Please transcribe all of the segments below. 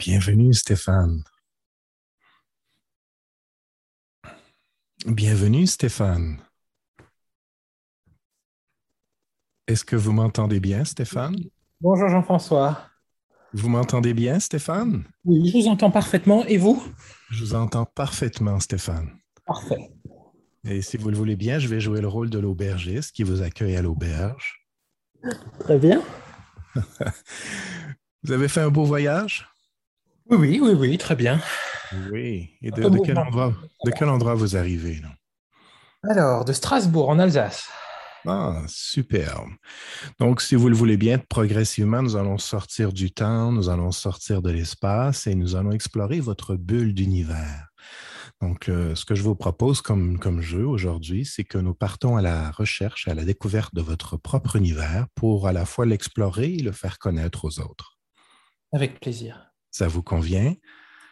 Bienvenue Stéphane. Bienvenue Stéphane. Est-ce que vous m'entendez bien Stéphane? Bonjour Jean-François. Vous m'entendez bien Stéphane? Oui, je vous entends parfaitement. Et vous? Je vous entends parfaitement Stéphane. Parfait. Et si vous le voulez bien, je vais jouer le rôle de l'aubergiste qui vous accueille à l'auberge. Très bien. vous avez fait un beau voyage? Oui, oui, oui, oui, très bien. Oui. Et de, quel, endroit, de quel endroit vous arrivez? Alors, de Strasbourg, en Alsace. Ah, superbe. Donc, si vous le voulez bien, progressivement, nous allons sortir du temps, nous allons sortir de l'espace et nous allons explorer votre bulle d'univers. Donc, euh, ce que je vous propose comme, comme jeu aujourd'hui, c'est que nous partons à la recherche, à la découverte de votre propre univers pour à la fois l'explorer et le faire connaître aux autres. Avec plaisir. Ça vous convient?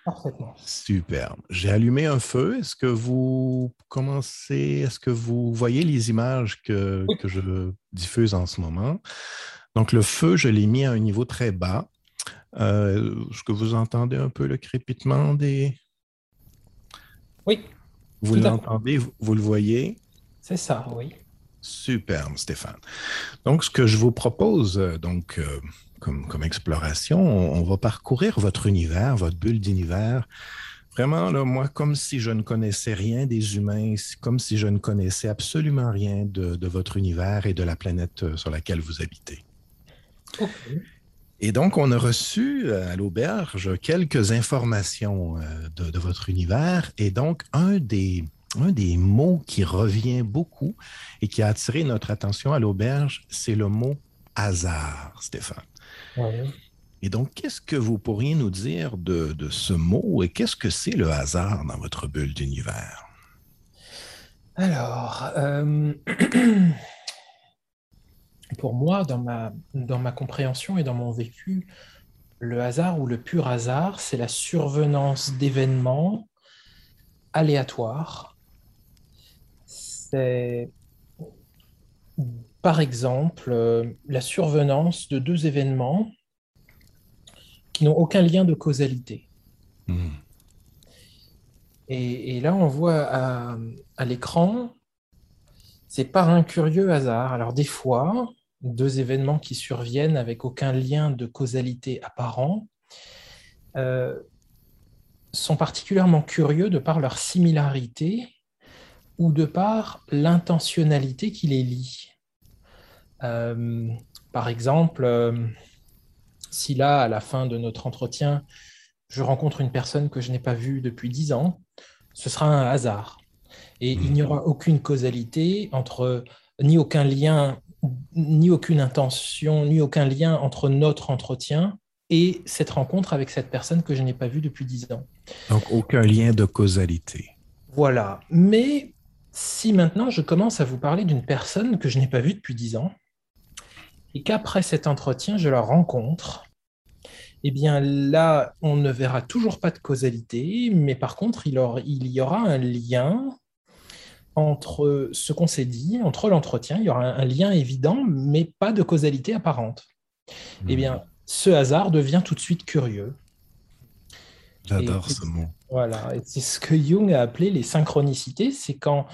Parfaitement. Superbe. J'ai allumé un feu. Est-ce que vous commencez, est-ce que vous voyez les images que, que je diffuse en ce moment? Donc, le feu, je l'ai mis à un niveau très bas. Euh, est-ce que vous entendez un peu le crépitement des... Oui. Vous l'entendez, vous, le voyez? C'est ça, oui. Superbe, Stéphane. Donc, ce que je vous propose, euh, donc, euh, comme, exploration, on, va parcourir votre univers, votre bulle d'univers. Vraiment, là, moi, comme si je ne connaissais rien des humains, comme si je ne connaissais absolument rien de, votre univers et de la planète euh, sur laquelle vous habitez. Et donc, on a reçu euh, à l'auberge quelques informations euh, de, de, votre univers. Et donc, un des, un des mots qui revient beaucoup et qui a attiré notre attention à l'auberge, c'est le mot hasard, Stéphane. Et donc, qu'est-ce que vous pourriez nous dire de, ce mot et qu'est-ce que c'est le hasard dans votre bulle d'univers? Alors, euh, pour moi, dans ma, dans ma compréhension et dans mon vécu, le hasard ou le pur hasard, c'est la survenance d'événements aléatoires. C'est par exemple, euh, la survenance de deux événements qui n'ont aucun lien de causalité. Hmm. Et, là, on voit à, l'écran, c'est par un curieux hasard. Alors des fois, deux événements qui surviennent avec aucun lien de causalité apparent euh, sont particulièrement curieux de par leur similarité ou de par l'intentionnalité qui les lie. Euh, par exemple, euh, si là, à la fin de notre entretien, je rencontre une personne que je n'ai pas vue depuis dix ans, ce sera un hasard. Et il n'y aura aucune causalité entre, ni aucun lien, ni aucune intention, ni aucun lien entre notre entretien et cette rencontre avec cette personne que je n'ai pas vue depuis dix ans. Donc, aucun lien de causalité. Voilà. Mais si maintenant je commence à vous parler d'une personne que je n'ai pas vue depuis dix ans, et qu'après cet entretien, je la rencontre, eh bien là, on ne verra toujours pas de causalité, mais par contre, il, y aura un lien entre ce qu'on s'est dit, entre l'entretien, il y aura un, lien évident, mais pas de causalité apparente. Eh bien, hmm. ce hasard devient tout de suite curieux. J'adore ce mot. Voilà, c'est ce que Jung a appelé les synchronicités, c'est quand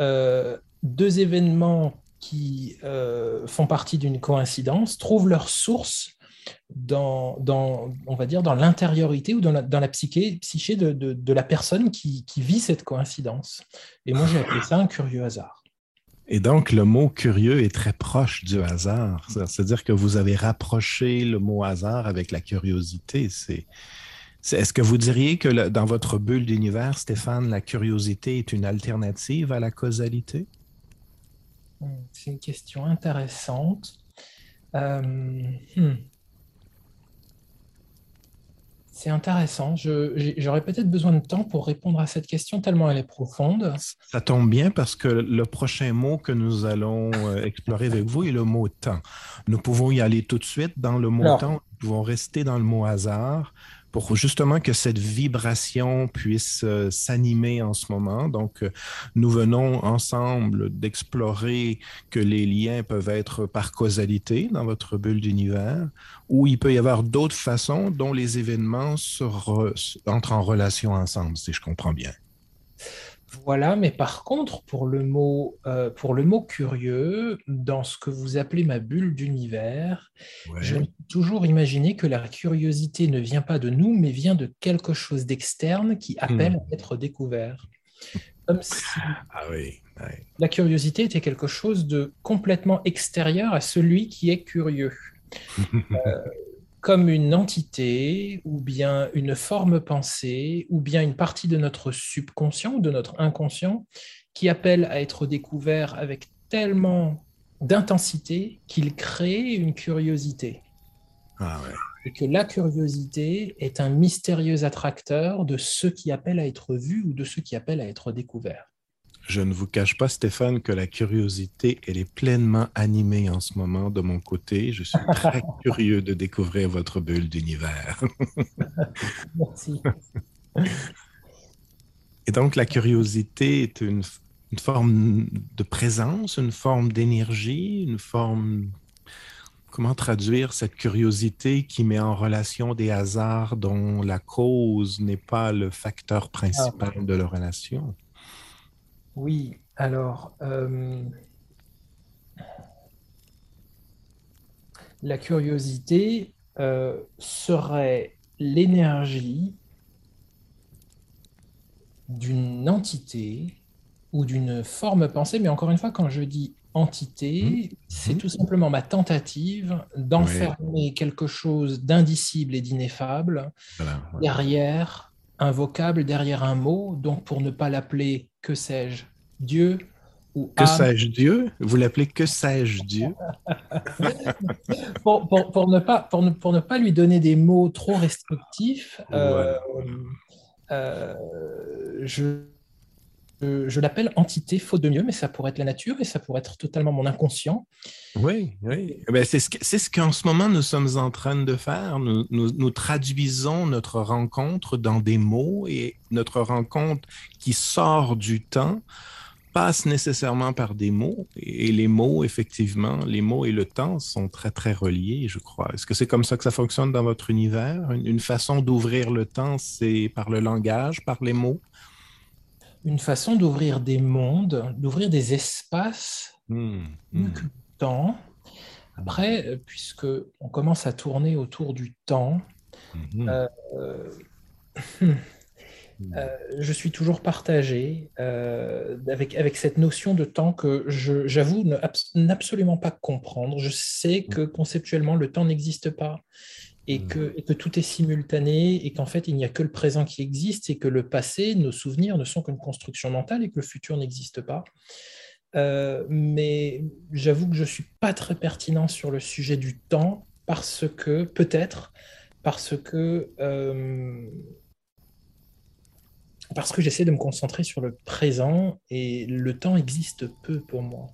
euh, deux événements qui euh, font partie d'une coïncidence trouvent leur source dans, dans, on va dire, dans l'intériorité ou dans la, dans la psyché, psyché de, de, la personne qui, qui, vit cette coïncidence. Et moi, j'ai appelé ça un curieux hasard. Et donc, le mot curieux est très proche du hasard. C'est-à-dire que vous avez rapproché le mot hasard avec la curiosité. C'est, est-ce que vous diriez que dans votre bulle d'univers, Stéphane, la curiosité est une alternative à la causalité? C'est une question intéressante. Euh, hmm. C'est intéressant. J'aurais peut-être besoin de temps pour répondre à cette question tellement elle est profonde. Ça tombe bien parce que le prochain mot que nous allons euh, explorer avec vous est le mot temps. Nous pouvons y aller tout de suite dans le mot temps. Nous pouvons rester dans le mot hasard pour justement que cette vibration puisse euh, s'animer en ce moment. Donc, euh, nous venons ensemble d'explorer que les liens peuvent être par causalité dans votre bulle d'univers, ou il peut y avoir d'autres façons dont les événements se entrent en relation ensemble, si je comprends bien. Voilà, mais par contre, pour le mot, euh, pour le mot curieux, dans ce que vous appelez ma bulle d'univers, je j'ai toujours imaginé que la curiosité ne vient pas de nous, mais vient de quelque chose d'externe qui appelle hmm. à être découvert. Comme si ah la curiosité était quelque chose de complètement extérieur à celui qui est curieux. Euh, comme une entité ou bien une forme pensée ou bien une partie de notre subconscient ou de notre inconscient qui appelle à être découvert avec tellement d'intensité qu'il crée une curiosité. Ah Et que la curiosité est un mystérieux attracteur de ceux qui appellent à être vus ou de ceux qui appellent à être découverts. Je ne vous cache pas, Stéphane, que la curiosité, elle est pleinement animée en ce moment de mon côté. Je suis très curieux de découvrir votre bulle d'univers. Merci. Et donc, la curiosité est une, forme de présence, une forme d'énergie, une forme... Comment traduire cette curiosité qui met en relation des hasards dont la cause n'est pas le facteur principal ah. de la relation? Oui, alors, euh, la curiosité euh, serait l'énergie d'une entité ou d'une forme pensée, mais encore une fois, quand je dis entité, mmh. c'est mmh. tout simplement ma tentative d'enfermer quelque chose d'indicible et d'ineffable derrière un vocable, derrière un mot, donc pour ne pas l'appeler que sais-je, Dieu ou Que sais-je Dieu? Vous l'appelez que sais-je Dieu? Pour, ne pas, pour, ne, pour ne pas lui donner des mots trop restrictifs, euh, euh, je, je l'appelle entité faute de mieux, mais ça pourrait être la nature et ça pourrait être totalement mon inconscient. Oui, oui. Eh ben, c'est ce qu'en ce moment nous sommes en train de faire. Nous, traduisons notre rencontre dans des mots et notre rencontre qui sort du temps passe nécessairement par des mots. Et les mots, effectivement, les mots et le temps sont très, très reliés, je crois. Est-ce que c'est comme ça que ça fonctionne dans votre univers? Une, façon d'ouvrir le temps, c'est par le langage, par les mots? Une façon d'ouvrir des mondes, d'ouvrir des espaces, mmh, mmh. temps. Après, puisque on commence à tourner autour du temps, mmh. euh, Hmm. Euh, je suis toujours partagé euh, avec, avec cette notion de temps que j'avoue n'absolument pas comprendre. Je sais hmm. que conceptuellement, le temps n'existe pas et que, et que, tout est simultané et qu'en fait, il n'y a que le présent qui existe et que le passé, nos souvenirs ne sont qu'une construction mentale et que le futur n'existe pas. Euh, mais j'avoue que je ne suis pas très pertinent sur le sujet du temps parce que, peut-être, parce que parce que j'essaie de me concentrer sur le présent et le temps existe peu pour moi.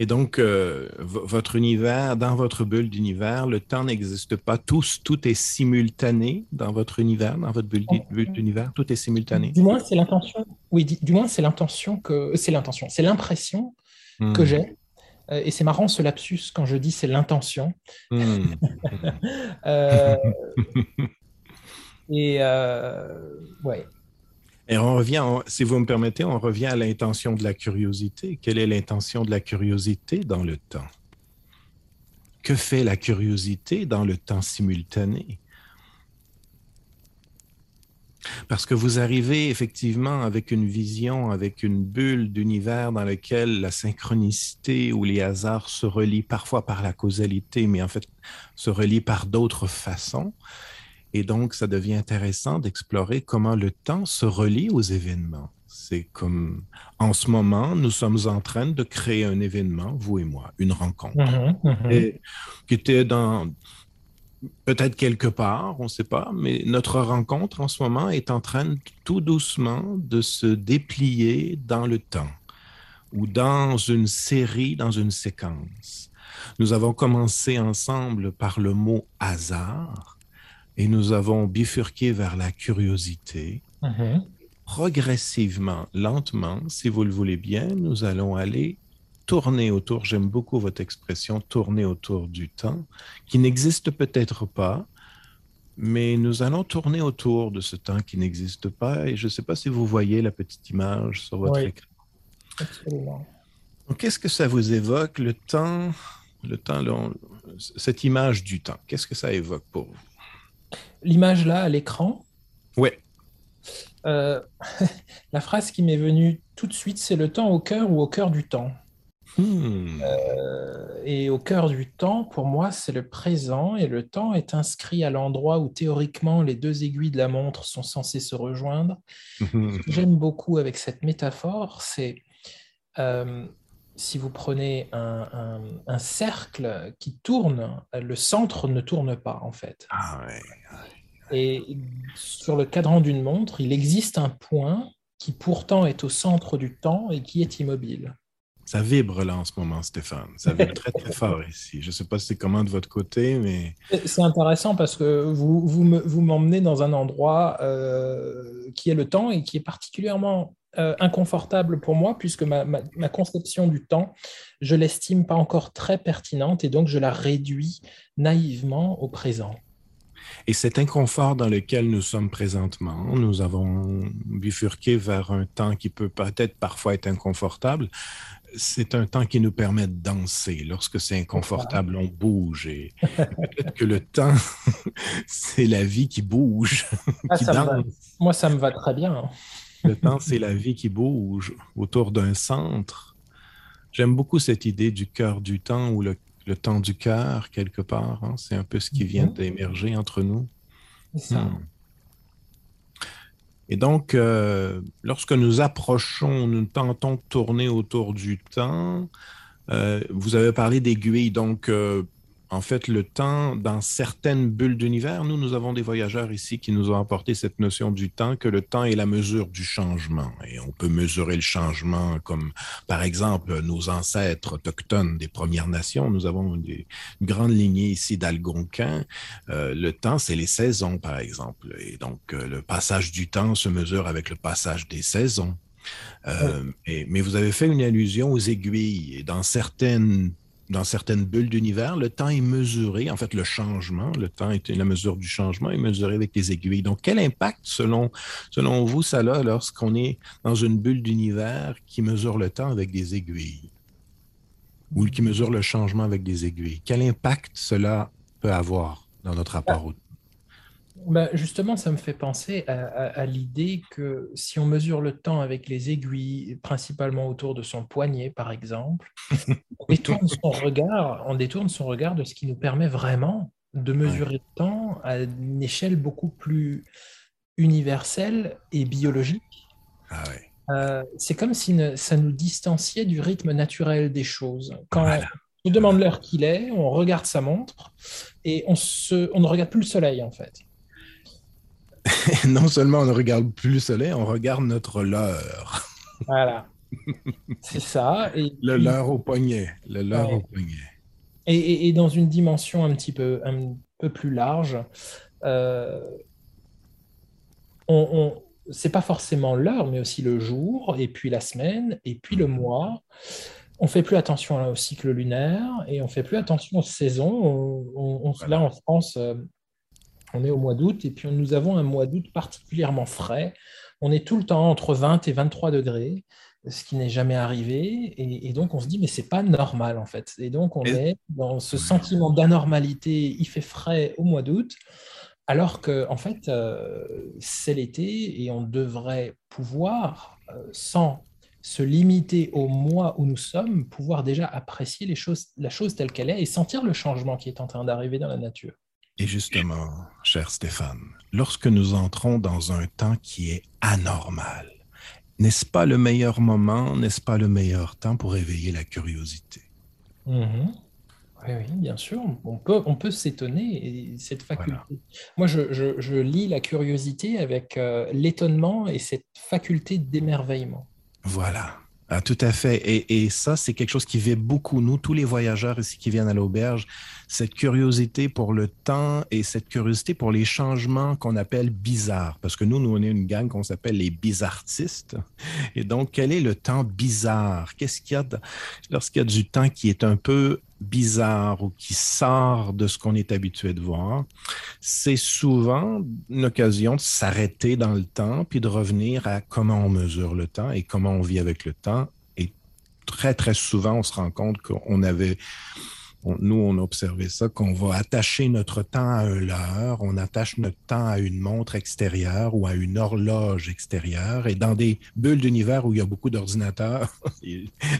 Et donc, euh, votre univers, dans votre bulle d'univers, le temps n'existe pas. Tout, tout est simultané dans votre univers, dans votre bulle d'univers. Tout est simultané. Du moins, c'est l'intention. Oui, du, moins, c'est l'intention que c'est l'intention. C'est l'impression que hmm. j'ai. Euh, et c'est marrant ce lapsus quand je dis c'est l'intention. Hmm. euh, et ouais. Et on revient, si vous me permettez, on revient à l'intention de la curiosité. Quelle est l'intention de la curiosité dans le temps? Que fait la curiosité dans le temps simultané? Parce que vous arrivez effectivement avec une vision, avec une bulle d'univers dans laquelle la synchronicité ou les hasards se relient parfois par la causalité, mais en fait se relient par d'autres façons. Et donc, ça devient intéressant d'explorer comment le temps se relie aux événements. C'est comme en ce moment, nous sommes en train de créer un événement, vous et moi, une rencontre, mm-hmm, mm-hmm. Et, qui était dans peut-être quelque part, on ne sait pas, mais notre rencontre en ce moment est en train tout doucement de se déplier dans le temps ou dans une série, dans une séquence. Nous avons commencé ensemble par le mot hasard et nous avons bifurqué vers la curiosité. Mhm. Progressivement, lentement, si vous le voulez bien, nous allons aller tourner autour, j'aime beaucoup votre expression, tourner autour du temps, qui n'existe peut-être pas, mais nous allons tourner autour de ce temps qui n'existe pas. Et je ne sais pas si vous voyez la petite image sur votre Oui. écran. Absolument. Qu'est-ce que ça vous évoque, le temps, le temps, là, on- cette image du temps? Qu'est-ce que ça évoque pour vous? L'image là à l'écran, Oui. euh, la phrase qui m'est venue tout de suite, c'est le temps au cœur ou au cœur du temps. Hmm. Euh, et au cœur du temps, pour moi, c'est le présent, et le temps est inscrit à l'endroit où théoriquement les deux aiguilles de la montre sont censées se rejoindre. Ce que j'aime beaucoup avec cette métaphore, c'est euh, si vous prenez un, un- un cercle qui tourne, le centre ne tourne pas en fait. Ah ouais. Et sur le cadran d'une montre, il existe un point qui pourtant est au centre du temps et qui est immobile. Ça vibre là en ce moment, Stéphane. Ça vibre très très fort ici. Je ne sais pas si c'est comment de votre côté, mais C'est intéressant parce que vous, vous m'emmenez dans un endroit euh, qui est le temps et qui est particulièrement euh, inconfortable pour moi puisque ma, ma- ma conception du temps, je l'estime pas encore très pertinente et donc je la réduis naïvement au présent. Et cet inconfort dans lequel nous sommes présentement, nous avons bifurqué vers un temps qui peut peut-être parfois être inconfortable. C'est un temps qui nous permet de danser. Lorsque c'est inconfortable, on bouge. Et peut-être que le temps, c'est la vie qui bouge, Ah, qui va. Moi, ça me va très bien. Le temps, c'est la vie qui bouge autour d'un centre. J'aime beaucoup cette idée du cœur du temps ou le, le temps du cœur, quelque part. hein. C'est un peu ce qui vient Mhm. d'émerger entre nous. Ça. Hmm. Et donc, euh, lorsque nous approchons, nous tentons de tourner autour du temps, euh, vous avez parlé d'aiguilles, donc euh, en fait, le temps, dans certaines bulles d'univers, nous, nous avons des voyageurs ici qui nous ont apporté cette notion du temps, que le temps est la mesure du changement. Et on peut mesurer le changement comme, par exemple, nos ancêtres autochtones des Premières Nations. Nous avons une grande lignée ici d'Algonquins. Euh, le temps, c'est les saisons, par exemple. Et donc, euh, le passage du temps se mesure avec le passage des saisons. Euh, et- mais vous avez fait une allusion aux aiguilles. Et dans certaines, dans certaines bulles d'univers, le temps est mesuré. En fait, le changement, le temps est la mesure du changement est mesuré avec les aiguilles. Donc, quel impact, selon, selon vous, ça a lorsqu'on est dans une bulle d'univers qui mesure le temps avec des aiguilles? Ou qui mesure le changement avec des aiguilles? Quel impact cela peut avoir dans notre rapport au temps? Bah, justement, ça me fait penser à, à- à l'idée que si on mesure le temps avec les aiguilles, principalement autour de son poignet, par exemple, on détourne son regard, on détourne son regard de ce qui nous permet vraiment de mesurer le temps à une échelle beaucoup plus universelle et biologique. Ah. Euh, c'est comme si ne- ça nous distanciait du rythme naturel des choses. Quand Voilà. on nous demande l'heure qu'il est, on regarde sa montre et on, se, on ne regarde plus le soleil, en fait. non seulement on ne regarde plus le soleil, on regarde notre leurre. Voilà. C'est ça. Et, Le puis- leurre au poignet. Le leurre Ouais. au poignet. et, et- et dans une dimension un petit peu, un peu plus large, euh, on, on- c'est pas forcément l'heure, mais aussi le jour, et puis la semaine, et puis le mois. On fait plus attention au cycle lunaire et on fait plus attention aux saisons. On- on- on- Voilà. Là, en France, euh, on est au mois d'août et puis nous avons un mois d'août particulièrement frais. On est tout le temps entre 20 et 23 degrés, ce qui n'est jamais arrivé. Et, et donc, on se dit, mais c'est pas normal en fait. Et donc, on est dans ce sentiment d'anormalité. Il fait frais au mois d'août, alors que en fait, euh, c'est l'été et on devrait pouvoir, euh, sans se limiter au mois où nous sommes, pouvoir déjà apprécier les choses, la chose telle qu'elle est et sentir le changement qui est en train d'arriver dans la nature. Et justement, cher Stéphane, lorsque nous entrons dans un temps qui est anormal, n'est-ce pas le meilleur moment, n'est-ce pas le meilleur temps pour éveiller la curiosité? Mhm. Oui, oui, bien sûr. On peut, on peut s'étonner et cette faculté. Voilà. Moi, je, je- je lis la curiosité avec euh, l'étonnement et cette faculté d'émerveillement. Voilà. Ah, tout à fait. Et, ça, c'est quelque chose qui vit beaucoup, nous, tous les voyageurs ici qui viennent à l'auberge, cette curiosité pour le temps et cette curiosité pour les changements qu'on appelle bizarres. Parce que nous, nous, on est une gang qu'on s'appelle les bizartistes. Et donc, quel est le temps bizarre? Qu'est-ce qu'il y a lorsqu'il y a du temps qui est un peu bizarre ou qui sort de ce qu'on est habitué de voir, c'est souvent une occasion de s'arrêter dans le temps puis de revenir à comment on mesure le temps et comment on vit avec le temps. Et très, très souvent, on se rend compte qu'on avait nous, on a observé ça, qu'on va attacher notre temps à un leurre, on attache notre temps à une montre extérieure ou à une horloge extérieure. Et dans des bulles d'univers où il y a beaucoup d'ordinateurs,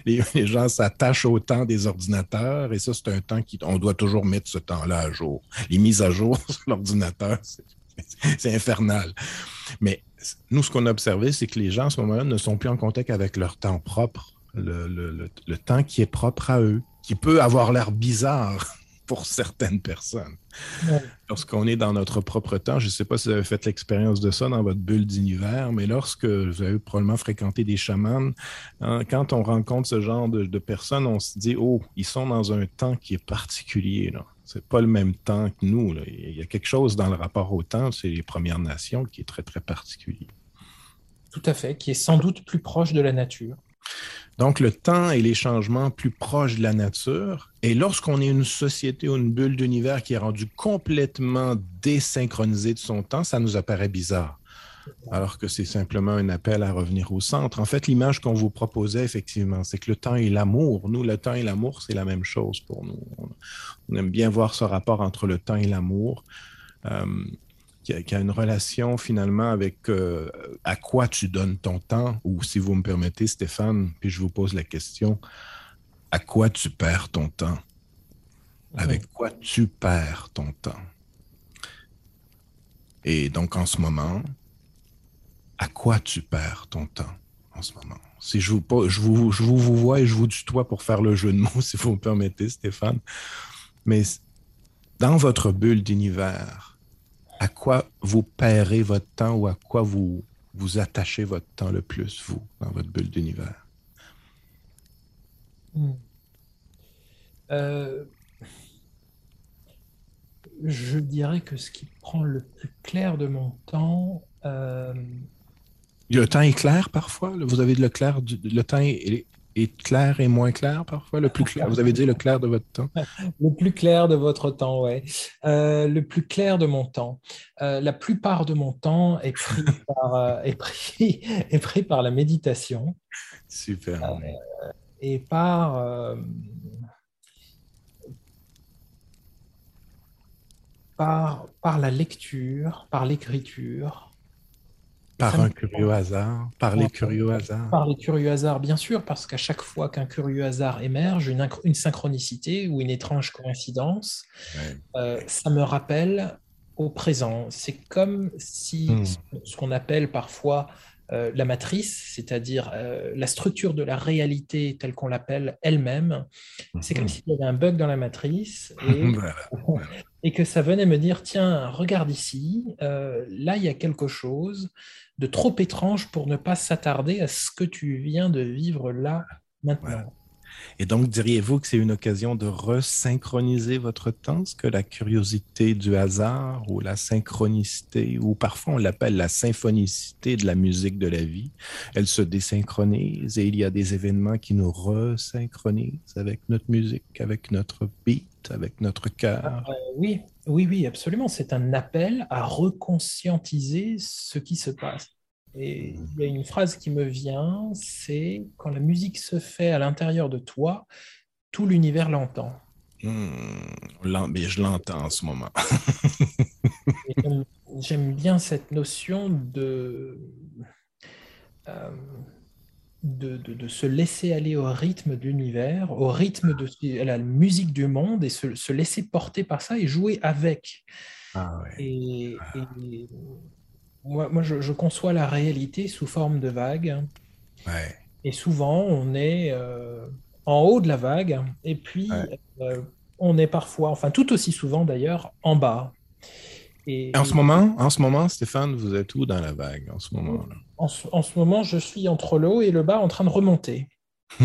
les, gens s'attachent au temps des ordinateurs. Et ça, c'est un temps qu'on doit toujours mettre ce temps-là à jour. Les mises à jour sur l'ordinateur, c'est infernal. Mais nous, ce qu'on a observé, c'est que les gens, à ce moment-là, ne sont plus en contact avec leur temps propre, le temps qui est propre à eux qui peut avoir l'air bizarre pour certaines personnes. Lorsqu'on est dans notre propre temps, je ne sais pas si vous avez fait l'expérience de ça dans votre bulle d'univers, mais lorsque vous avez probablement fréquenté des chamans, hein, quand on rencontre ce genre de, personnes, on se dit, oh, ils sont dans un temps qui est particulier. Ce n'est pas le même temps que nous. Il y a quelque chose dans le rapport au temps, c'est les Premières Nations, qui est très, très particulier. Tout à fait, qui est sans doute plus proche de la nature. Donc, le temps et les changements plus proches de la nature. Et lorsqu'on est une société ou une bulle d'univers qui est rendue complètement désynchronisée de son temps, ça nous apparaît bizarre. Alors que c'est simplement un appel à revenir au centre. En fait, l'image qu'on vous proposait, effectivement, c'est que le temps et l'amour, nous, le temps et l'amour, c'est la même chose pour nous. On aime bien voir ce rapport entre le temps et l'amour. Euh, qui a, une relation finalement avec euh, à quoi tu donnes ton temps, ou si vous me permettez, Stéphane, puis je vous pose la question, à quoi tu perds ton temps? Avec quoi tu perds ton temps? Et donc en ce moment, à quoi tu perds ton temps en ce moment? Si je vous, je vous, je vous, vous vois et je vous tutoie pour faire le jeu de mots, si vous me permettez, Stéphane. Mais dans votre bulle d'univers, à quoi vous paierez votre temps ou à quoi vous vous attachez votre temps le plus, vous, dans votre bulle d'univers? Hmm. Euh, je dirais que ce qui prend le plus clair de mon temps. Euh, le temps est clair parfois? Vous avez le clair, le temps est, est clair et moins clair parfois Le plus clair, vous avez dit le clair de votre temps Le plus clair de votre temps, oui. Euh, le plus clair de mon temps. Euh, la plupart de mon temps est pris par, euh, est pris, est pris par la méditation. Super. et par, par, par la lecture, par l'écriture. Par un curieux hasard, par les curieux hasards. Par les curieux hasards, bien sûr, parce qu'à chaque fois qu'un curieux hasard émerge, une, une, synchronicité ou une étrange coïncidence, euh, ça me rappelle au présent. C'est comme si hmm. ce qu'on appelle parfois euh, la matrice, c'est-à-dire euh, la structure de la réalité telle qu'on l'appelle elle-même. C'est comme mhm. s'il y avait un bug dans la matrice et, que ça venait me dire, tiens, regarde ici, euh, là, il y a quelque chose de trop étrange pour ne pas s'attarder à ce que tu viens de vivre là, maintenant. Et donc, diriez-vous que c'est une occasion de resynchroniser votre temps, ce que la curiosité du hasard ou la synchronicité, ou parfois on l'appelle la symphonicité de la musique de la vie, elle se désynchronise et il y a des événements qui nous resynchronisent avec notre musique, avec notre beat, avec notre cœur? Euh, oui, oui, oui, absolument. C'est un appel à reconscientiser ce qui se passe. Et il y a une phrase qui me vient, c'est quand la musique se fait à l'intérieur de toi, tout l'univers l'entend. Hmm, mais je l'entends en ce moment. J'aime bien cette notion de, euh, de, de, se laisser aller au rythme de l'univers, au rythme de la musique du monde et se, se, laisser porter par ça et jouer avec. Ah ouais. et, et moi, je, conçois la réalité sous forme de vague. Et souvent, on est euh, en haut de la vague, et puis euh, on est parfois, enfin tout aussi souvent d'ailleurs, en bas. Et, en ce moment, en ce moment, Stéphane, vous êtes où dans la vague en ce moment en, ce moment, je suis entre le haut et le bas en train de remonter.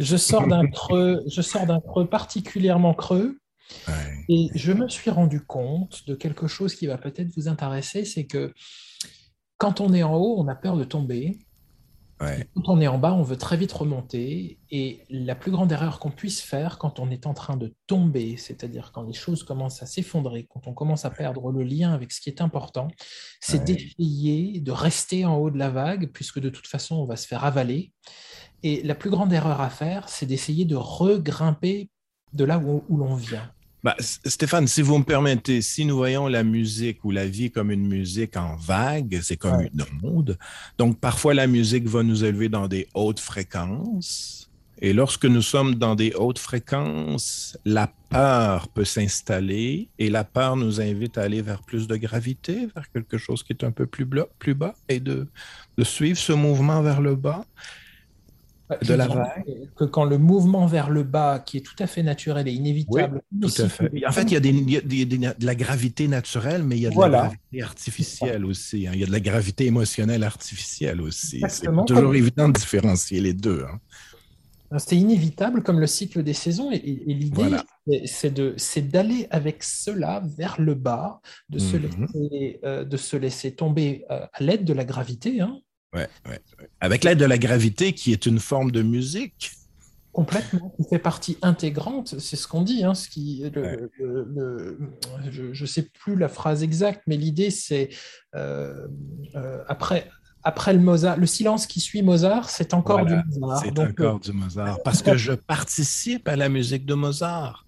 je sors d'un creux, je sors d'un creux particulièrement creux. Et je me suis rendu compte de quelque chose qui va peut-être vous intéresser, c'est que quand on est en haut, on a peur de tomber. Quand on est en bas, on veut très vite remonter. Et la plus grande erreur qu'on puisse faire quand on est en train de tomber, c'est-à-dire quand les choses commencent à s'effondrer, quand on commence à perdre le lien avec ce qui est important, c'est d'essayer de rester en haut de la vague, puisque de toute façon, on va se faire avaler. Et la plus grande erreur à faire, c'est d'essayer de regrimper de là où l'on vient. Bah, Stéphane, si vous me permettez, si nous voyons la musique ou la vie comme une musique en vague, c'est comme une onde. Donc, parfois, la musique va nous élever dans des hautes fréquences. Et lorsque nous sommes dans des hautes fréquences, la peur peut s'installer et la peur nous invite à aller vers plus de gravité, vers quelque chose qui est un peu plus, plus bas et de, de suivre ce mouvement vers le bas de la vague. Que quand le mouvement vers le bas, qui est tout à fait naturel et inévitable. tout à fait. En fait, il y a, de la gravité naturelle, mais il y a de la gravité artificielle aussi. Hein. Il y a de la gravité émotionnelle artificielle aussi. C'est toujours évident de différencier les deux. Hein. C'est inévitable comme le cycle des saisons et, l'idée c'est d'aller avec cela vers le bas, de, se, mhm. laisser, euh, de se laisser tomber euh, à l'aide de la gravité. Hein. Ouais, ouais, Avec l'aide de la gravité qui est une forme de musique. Complètement, qui fait partie intégrante, c'est ce qu'on dit. Hein, ce qui, je ne sais plus la phrase exacte, mais l'idée c'est euh, euh, après, après le Mozart, le silence qui suit Mozart, c'est encore du Mozart. C'est encore euh, du Mozart, parce que je participe à la musique de Mozart.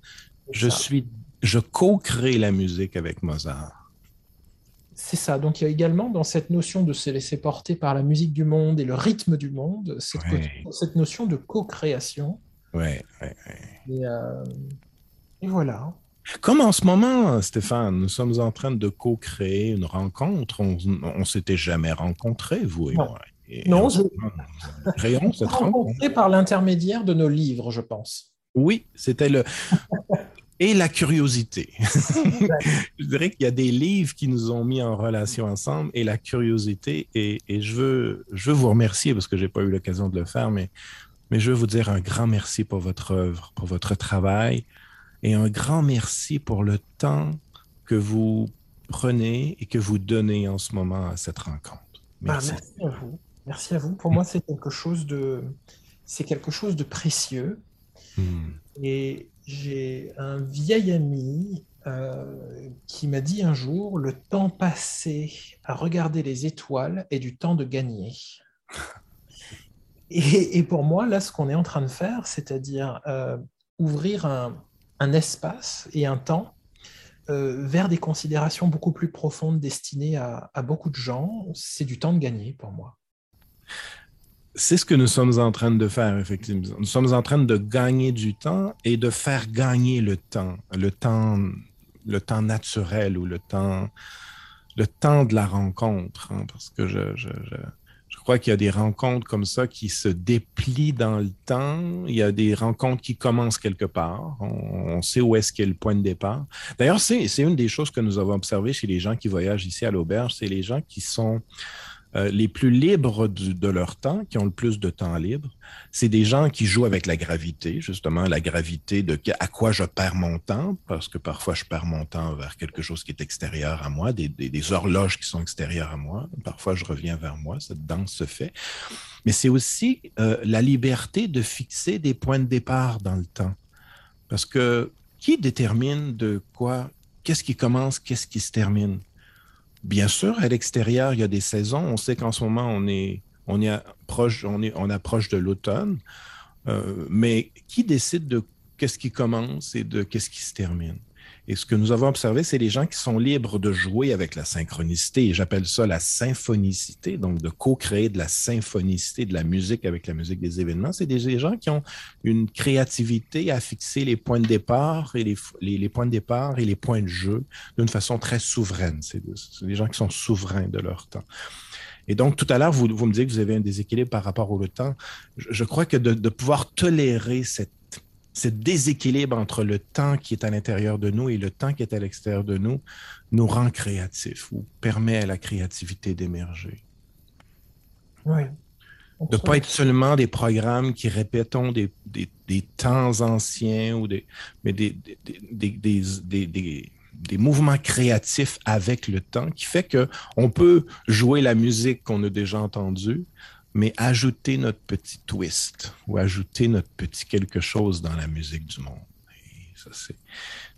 Je suis, je co-crée la musique avec Mozart. C'est ça. Donc il y a également dans cette notion de se laisser porter par la musique du monde et le rythme du monde, cette, notion de co-création. Ouais, euh, et, voilà. Comme en ce moment, Stéphane, nous sommes en train de co-créer une rencontre. On ne s'était jamais rencontrés, vous et moi. non, je... créons cette rencontre? par l'intermédiaire de nos livres, je pense. Oui, c'était le et la curiosité. je dirais qu'il y a des livres qui nous ont mis en relation ensemble et la curiosité. Et, je, veux, je veux vous remercier parce que je n'ai pas eu l'occasion de le faire, mais, mais je veux vous dire un grand merci pour votre œuvre, pour votre travail et un grand merci pour le temps que vous prenez et que vous donnez en ce moment à cette rencontre. Bah, merci. à vous. Merci à vous. Pour moi, c'est quelque chose de, c'est quelque chose de précieux. Hmm. Et j'ai un vieil ami euh, qui m'a dit un jour, le temps passé à regarder les étoiles est du temps de gagner. Et, pour moi, là, ce qu'on est en train de faire, c'est-à-dire euh, ouvrir un, espace et un temps euh, vers des considérations beaucoup plus profondes destinées à beaucoup de gens, c'est du temps de gagner pour moi. C'est ce que nous sommes en train de faire, effectivement. Nous sommes en train de gagner du temps et de faire gagner le temps, le temps, naturel ou le temps, le temps de la rencontre. Hein, parce que je, crois qu'il y a des rencontres comme ça qui se déplient dans le temps. Il y a des rencontres qui commencent quelque part. On, on sait où est-ce qu'est le point de départ. D'ailleurs, c'est une des choses que nous avons observées chez les gens qui voyagent ici à l'auberge. C'est les gens qui sont euh, les plus libres de leur temps, qui ont le plus de temps libre, c'est des gens qui jouent avec la gravité, justement, la gravité de à quoi je perds mon temps, parce que parfois je perds mon temps vers quelque chose qui est extérieur à moi, des, horloges qui sont extérieures à moi. Parfois je reviens vers moi, cette danse se fait. Mais c'est aussi euh, la liberté de fixer des points de départ dans le temps. Parce que qui détermine de quoi, qu'est-ce qui commence, qu'est-ce qui se termine? Bien sûr, à l'extérieur, il y a des saisons. On sait qu'en ce moment, on est, on est proche, on est, on approche de l'automne. Euh, mais qui décide de qu'est-ce qui commence et de qu'est-ce qui se termine? Et ce que nous avons observé, c'est les gens qui sont libres de jouer avec la synchronicité. Et j'appelle ça la symphonicité, donc de co-créer de la symphonicité de la musique avec la musique des événements. C'est des gens qui ont une créativité à fixer les points de départ et les, points de départ et les points de jeu d'une façon très souveraine. C'est des gens qui sont souverains de leur temps. Et donc, tout à l'heure, vous, me dites que vous avez un déséquilibre par rapport au temps. Je, crois que de pouvoir tolérer cette ce déséquilibre entre le temps qui est à l'intérieur de nous et le temps qui est à l'extérieur de nous nous rend créatifs ou permet à la créativité d'émerger. Oui. De ne pas être seulement des programmes qui répétons des, des, des temps anciens, ou des, mais des, des, des, mouvements créatifs avec le temps, qui fait qu'on peut jouer la musique qu'on a déjà entendue, mais ajouter notre petit twist ou ajouter notre petit quelque chose dans la musique du monde. Et ça,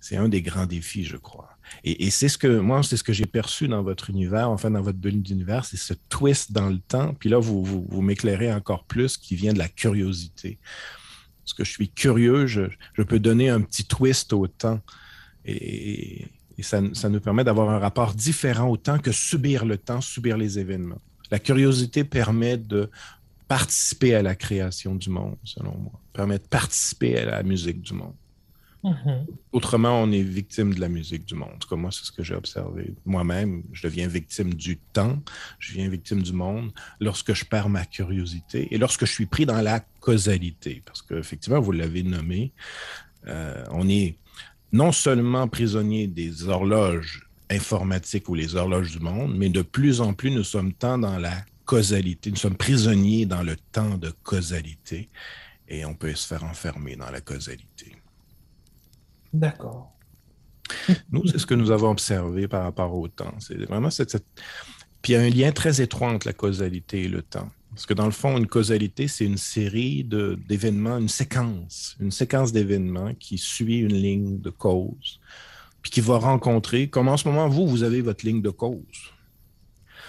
c'est un des grands défis, je crois. Et, c'est ce que, moi, c'est ce que j'ai perçu dans votre univers, enfin, dans votre bulle d'univers, c'est ce twist dans le temps. Puis là, vous, vous, m'éclairez encore plus qui vient de la curiosité. Parce que je suis curieux, je, peux donner un petit twist au temps. Et, ça, ça, nous permet d'avoir un rapport différent au temps que subir le temps, subir les événements. La curiosité permet de participer à la création du monde, selon moi, permet de participer à la musique du monde. Mm-hmm. Autrement, on est victime de la musique du monde. Comme moi, c'est ce que j'ai observé. Moi-même, je deviens victime du temps, je deviens victime du monde lorsque je perds ma curiosité et lorsque je suis pris dans la causalité. Parce qu'effectivement, vous l'avez nommé, euh, on est non seulement prisonnier des horloges informatiques ou les horloges du monde, mais de plus en plus, nous sommes tant dans la causalité, nous sommes prisonniers dans le temps de causalité et on peut se faire enfermer dans la causalité. D'accord. Nous, c'est ce que nous avons observé par rapport au temps. C'est vraiment cette, Puis il y a un lien très étroit entre la causalité et le temps. Parce que dans le fond, une causalité, c'est une série d'événements, une séquence, une séquence d'événements qui suit une ligne de cause, puis qui va rencontrer, comme en ce moment, vous, vous avez votre ligne de cause.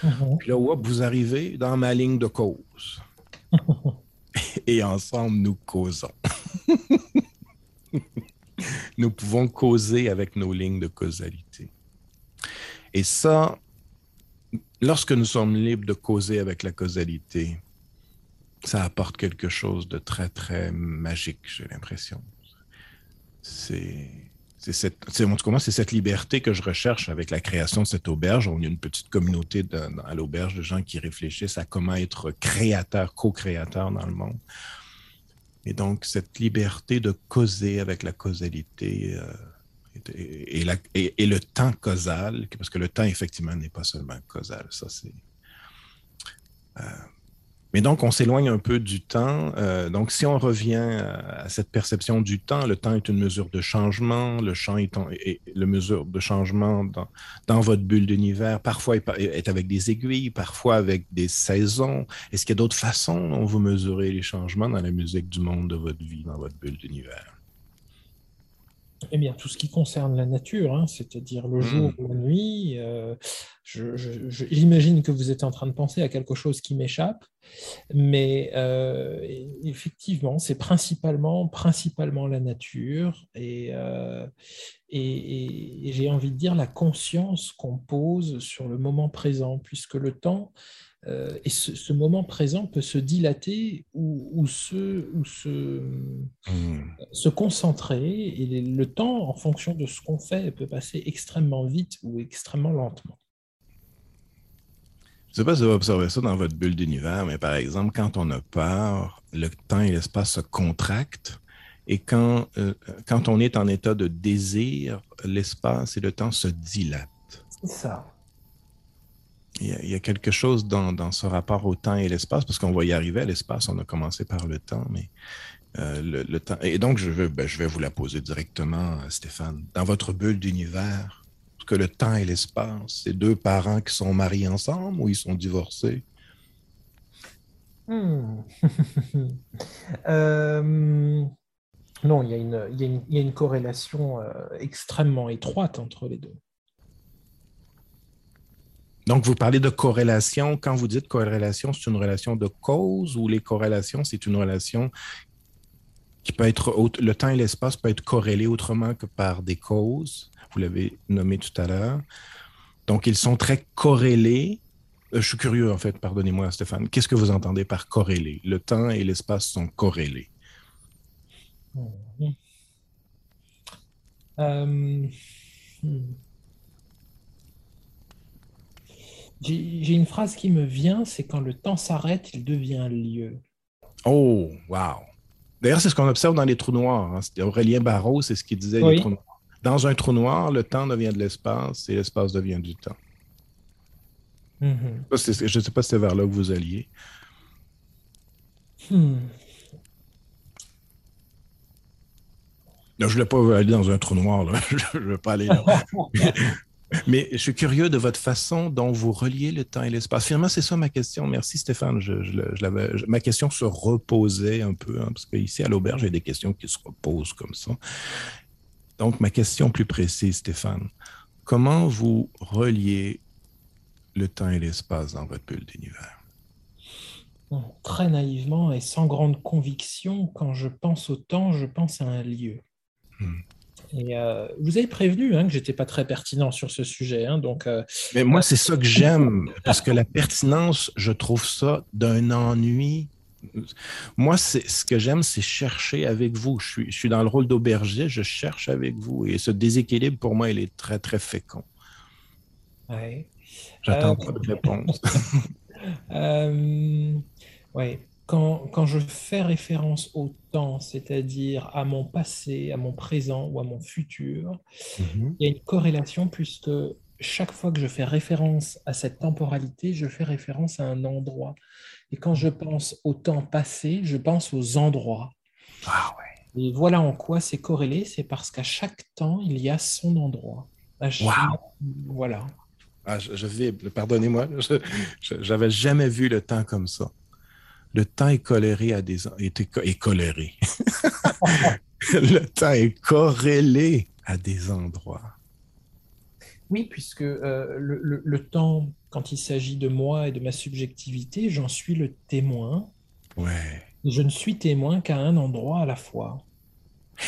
Mm-hmm. Puis là, vous arrivez dans ma ligne de cause. et ensemble, nous causons. nous pouvons causer avec nos lignes de causalité. Et ça, lorsque nous sommes libres de causer avec la causalité, ça apporte quelque chose de très, très magique, j'ai l'impression. C'est c'est cette, liberté que je recherche avec la création de cette auberge. On a une petite communauté à l'auberge de gens qui réfléchissent à comment être créateur, co-créateur dans le monde. Et donc, cette liberté de causer avec la causalité euh, et, et, le temps causal, parce que le temps, effectivement, n'est pas seulement causal. Ça, c'est. Euh, mais donc, on s'éloigne un peu du temps. Euh, donc, si on revient à cette perception du temps, le temps est une mesure de changement. Le champ est, le mesure de changement dans, dans votre bulle d'univers. Parfois, est avec des aiguilles, parfois avec des saisons. Est-ce qu'il y a d'autres façons dont vous mesurez les changements dans la musique du monde de votre vie, dans votre bulle d'univers? Eh bien, tout ce qui concerne la nature, hein, c'est-à-dire le jour hmm. ou la nuit, euh, j'imagine que vous êtes en train de penser à quelque chose qui m'échappe, mais euh, effectivement, c'est principalement, principalement la nature euh, et, et j'ai envie de dire la conscience qu'on pose sur le moment présent, puisque le temps euh, et ce, moment présent peut se dilater ou, se, ou se, hmm. se, concentrer. Et le temps, en fonction de ce qu'on fait, peut passer extrêmement vite ou extrêmement lentement. Je ne sais pas si vous observez ça dans votre bulle d'univers, mais par exemple, quand on a peur, le temps et l'espace se contractent. Et quand, euh, quand on est en état de désir, l'espace et le temps se dilatent. C'est ça. Il y, a, quelque chose dans, ce rapport au temps et l'espace, parce qu'on va y arriver à l'espace, on a commencé par le temps, mais euh, le, temps. Et donc, je, veux, ben, je vais vous la poser directement, Stéphane. Dans votre bulle d'univers, que le temps et l'espace, c'est deux parents qui sont mariés ensemble ou ils sont divorcés? Hmm. Euh, non, il y, a une, corrélation euh, extrêmement étroite entre les deux. Donc, vous parlez de corrélation. Quand vous dites corrélation, c'est une relation de cause ou les corrélations, c'est une relation qui peut être, le temps et l'espace peut être corrélés autrement que par des causes. Vous l'avez nommé tout à l'heure. Donc, ils sont très corrélés. Euh, je suis curieux, en fait, pardonnez-moi, Stéphane. Qu'est-ce que vous entendez par corrélés? Le temps et l'espace sont corrélés. Hmm. J'ai une phrase qui me vient, c'est quand le temps s'arrête, il devient lieu. Oh, wow. D'ailleurs, c'est ce qu'on observe dans les trous noirs. Hein. Aurélien Barrault, c'est ce qu'il disait. Dans un trou noir, le temps devient de l'espace et l'espace devient du temps. Mm-hmm. Je ne sais pas si c'est vers là que vous alliez. Hmm. je ne voulais pas aller dans un trou noir, je ne veux pas aller là. Mais je suis curieux de votre façon dont vous reliez le temps et l'espace. Finalement, c'est ça ma question. Merci Stéphane. Je, ma question se reposait un peu, hein, parce qu'ici à l'auberge, il y a des questions qui se reposent comme ça. Donc, ma question plus précise, Stéphane, comment vous reliez le temps et l'espace dans votre bulle d'univers? Très naïvement et sans grande conviction, quand je pense au temps, je pense à un lieu. Hmm. Et euh, vous avez prévenu hein, que j'étais pas très pertinent sur ce sujet. Hein, donc, euh, Mais moi, c'est ça que j'aime, parce que la pertinence, je trouve ça d'un ennui. Moi, ce que j'aime, c'est chercher avec vous. Je suis, je suis dans le rôle d'auberger, je cherche avec vous. Et ce déséquilibre, pour moi, il est très, très fécond. Ouais. J'attends euh, pas de réponse. oui quand, je fais référence au temps, c'est-à-dire à mon passé, à mon présent ou à mon futur, mhm. il y a une corrélation puisque chaque fois que je fais référence à cette temporalité, je fais référence à un endroit. Et quand je pense au temps passé, je pense aux endroits. Ah Et voilà en quoi c'est corrélé, c'est parce qu'à chaque temps, il y a son endroit. Voilà. Ah, je, vais, pardonnez-moi, j'avais jamais vu le temps comme ça le temps est coléré à des est, coléré. le temps est corrélé à des endroits. Oui, puisque euh, le, temps, quand il s'agit de moi et de ma subjectivité, j'en suis le témoin. Ouais. Je ne suis témoin qu'à un endroit à la fois.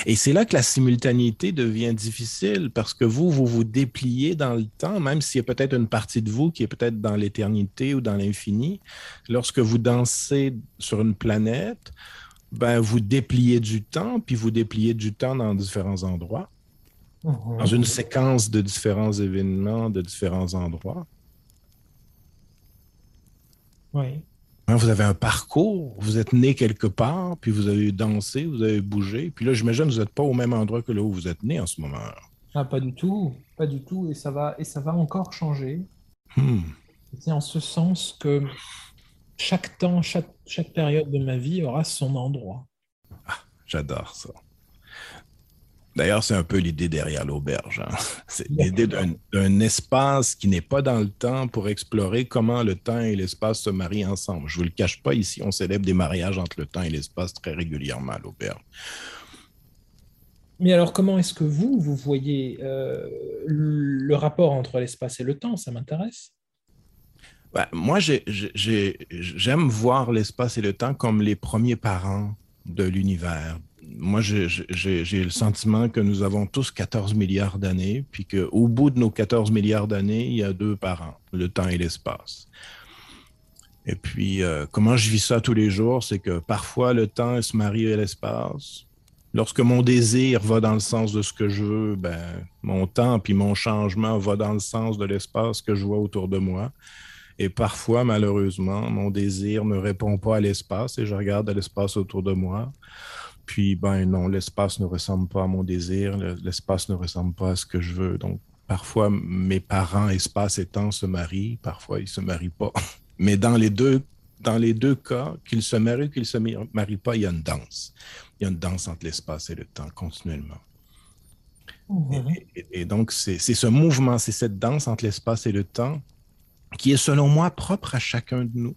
Et c'est là que la simultanéité devient difficile parce que vous, vous vous dépliez dans le temps, même s'il y a peut-être une partie de vous qui est peut-être dans l'éternité ou dans l'infini. Lorsque vous dansez sur une planète, ben, vous dépliez du temps, puis vous dépliez du temps dans différents endroits, mhm. dans une séquence de différents événements, de différents endroits. Oui. Hein, vous avez un parcours, vous êtes né quelque part, puis vous avez dansé, vous avez bougé. Puis là, j'imagine que vous n'êtes pas au même endroit que là où vous êtes né en ce moment. Ah, pas du tout, pas du tout. Et ça va, et ça va encore changer. Hmm. C'est en ce sens que chaque temps, chaque, chaque période de ma vie aura son endroit. Ah, j'adore ça. D'ailleurs, c'est un peu l'idée derrière l'auberge. Hein. C'est l'idée d'un espace qui n'est pas dans le temps pour explorer comment le temps et l'espace se marient ensemble. Je ne vous le cache pas, ici, on célèbre des mariages entre le temps et l'espace très régulièrement à l'auberge. Mais alors, comment est-ce que vous, vous voyez euh, le rapport entre l'espace et le temps? Ça m'intéresse. Ben, moi, j'aime voir l'espace et le temps comme les premiers parents de l'univers, moi, j'ai le sentiment que nous avons tous 14 milliards d'années, puis qu'au bout de nos 14 milliards d'années, il y a deux parents, le temps et l'espace. Et puis, euh, comment je vis ça tous les jours, c'est que parfois le temps se marie à l'espace. Lorsque mon désir va dans le sens de ce que je veux, ben, mon temps puis mon changement va dans le sens de l'espace que je vois autour de moi. Et parfois, malheureusement, mon désir ne répond pas à l'espace et je regarde à l'espace autour de moi. Puis, ben non, l'espace ne ressemble pas à mon désir, l'espace ne ressemble pas à ce que je veux. Donc, parfois, mes parents, espace et temps, se marient, parfois, ils ne se marient pas. Mais dans les deux, dans les deux cas, qu'ils se marient ou qu'ils ne se marient pas, il y a une danse. Il y a une danse entre l'espace et le temps, continuellement. Mm-hmm. et, donc, c'est ce mouvement, c'est cette danse entre l'espace et le temps qui est, selon moi, propre à chacun de nous.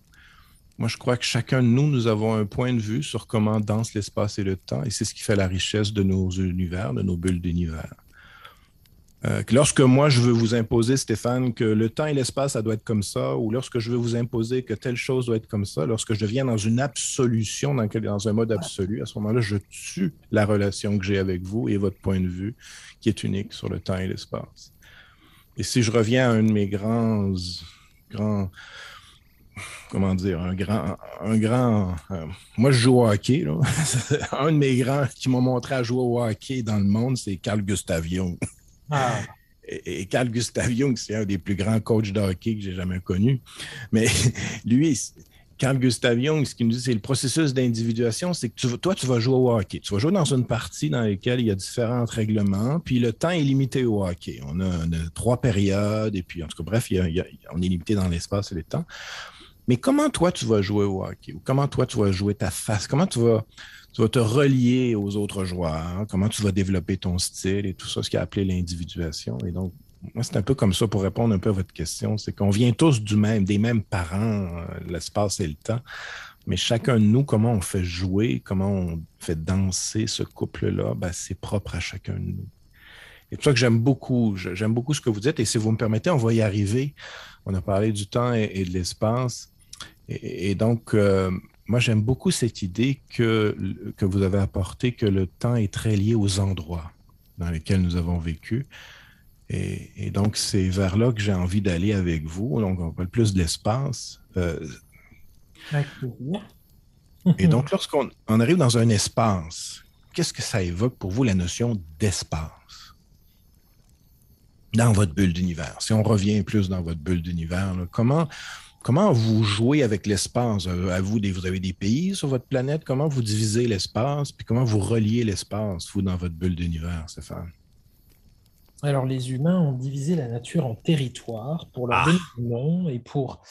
Moi, je crois que chacun de nous, nous avons un point de vue sur comment danse l'espace et le temps, et c'est ce qui fait la richesse de nos univers, de nos bulles d'univers. Euh, lorsque moi, je veux vous imposer, Stéphane, que le temps et l'espace, ça doit être comme ça, ou lorsque je veux vous imposer que telle chose doit être comme ça, lorsque je deviens dans une absolution, dans, un mode absolu, à ce moment-là, je tue la relation que j'ai avec vous et votre point de vue, qui est unique sur le temps et l'espace. Et si je reviens à un de mes grands, grands comment dire, un grand, un grand. Euh, moi, je joue au hockey. un de mes grands qui m'a montré à jouer au hockey dans le monde, c'est Carl Gustav Jung. Ah. Et, Carl Gustav Jung, c'est un des plus grands coachs de hockey que j'ai jamais connu. Mais lui, Carl Gustav Jung, ce qu'il nous dit, c'est le processus d'individuation, c'est que toi, tu vas jouer au hockey. Tu vas jouer dans une partie dans laquelle il y a différents règlements, puis le temps est limité au hockey. On a, trois périodes, et puis, en tout cas, bref, on est limité dans l'espace et le temps. Mais comment toi, tu vas jouer au hockey? Ou comment toi, tu vas jouer ta face? Comment tu vas, tu vas te relier aux autres joueurs? Comment tu vas développer ton style et tout ça, ce qui a appelé l'individuation? Et donc, moi, c'est un peu comme ça pour répondre un peu à votre question. C'est qu'on vient tous du même, des mêmes parents, euh, l'espace et le temps. Mais chacun de nous, comment on fait jouer, comment on fait danser ce couple-là, ben, c'est propre à chacun de nous. Et c'est ça que j'aime beaucoup. J'aime beaucoup ce que vous dites. Et si vous me permettez, on va y arriver. On a parlé du temps et, de l'espace. Et, donc, euh, moi, j'aime beaucoup cette idée que, que vous avez apportée que le temps est très lié aux endroits dans lesquels nous avons vécu. Et, donc, c'est vers là que j'ai envie d'aller avec vous. Donc, on parle plus de l'espace. Euh, et donc, lorsqu'on arrive dans un espace, qu'est-ce que ça évoque pour vous la notion d'espace? Dans votre bulle d'univers. Si on revient plus dans votre bulle d'univers, comment, comment vous jouez avec l'espace? Euh, à vous, vous avez des pays sur votre planète. Comment vous divisez l'espace? Puis comment vous reliez l'espace, vous, dans votre bulle d'univers, Stéphane? Alors, les humains ont divisé la nature en territoires pour leur ah. donner nom et pour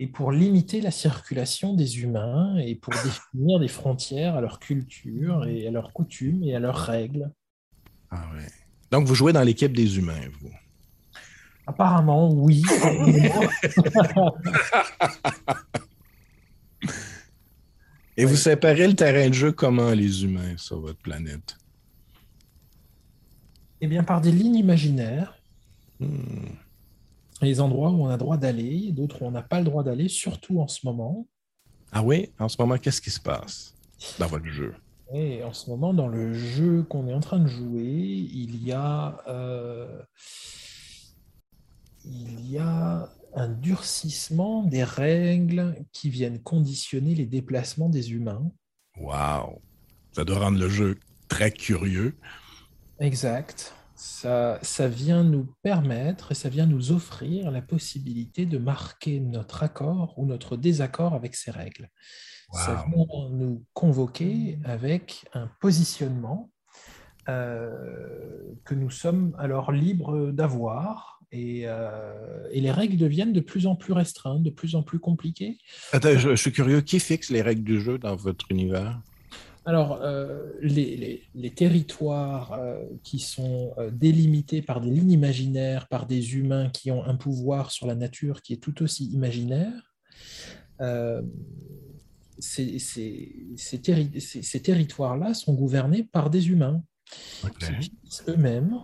et pour limiter la circulation des humains et pour définir des frontières à leur culture et à leurs coutumes et à leurs règles. Ah ouais. Donc vous jouez dans l'équipe des humains, vous? Apparemment, oui. et vous séparez le terrain de jeu comment, les humains, sur votre planète? Eh bien, par des lignes imaginaires. Hmm les endroits où on a droit d'aller, d'autres où on n'a pas le droit d'aller, surtout en ce moment. Ah oui, en ce moment, qu'est-ce qui se passe dans votre jeu? Et en ce moment, dans le jeu qu'on est en train de jouer, il y a, euh, il y a un durcissement des règles qui viennent conditionner les déplacements des humains. Waouh Ça doit rendre le jeu très curieux. Exact ça, ça vient nous permettre et ça vient nous offrir la possibilité de marquer notre accord ou notre désaccord avec ces règles. Ça vient nous convoquer avec un positionnement euh, que nous sommes alors libres d'avoir. Et, euh, et, les règles deviennent de plus en plus restreintes, de plus en plus compliquées. Attends, je suis curieux, qui fixe les règles du jeu dans votre univers? Alors, euh, les, territoires euh, qui sont euh, délimités par des lignes imaginaires, par des humains qui ont un pouvoir sur la nature qui est tout aussi imaginaire, ces, territoires-là sont gouvernés par des humains qui eux-mêmes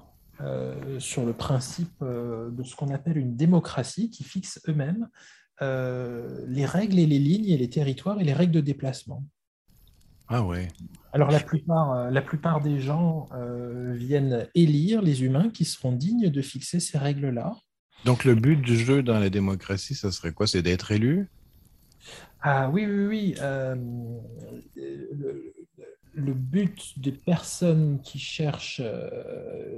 sur le principe de ce qu'on appelle une démocratie, qui fixent eux-mêmes les règles et les lignes et les territoires et les règles de déplacement. Ah ouais. Alors la plupart, euh, la plupart des gens euh, viennent élire les humains qui seront dignes de fixer ces règles-là. Donc le but du jeu dans la démocratie, ça serait quoi? C'est d'être élu? Ah oui, oui, oui. Euh, le, but des personnes qui cherchent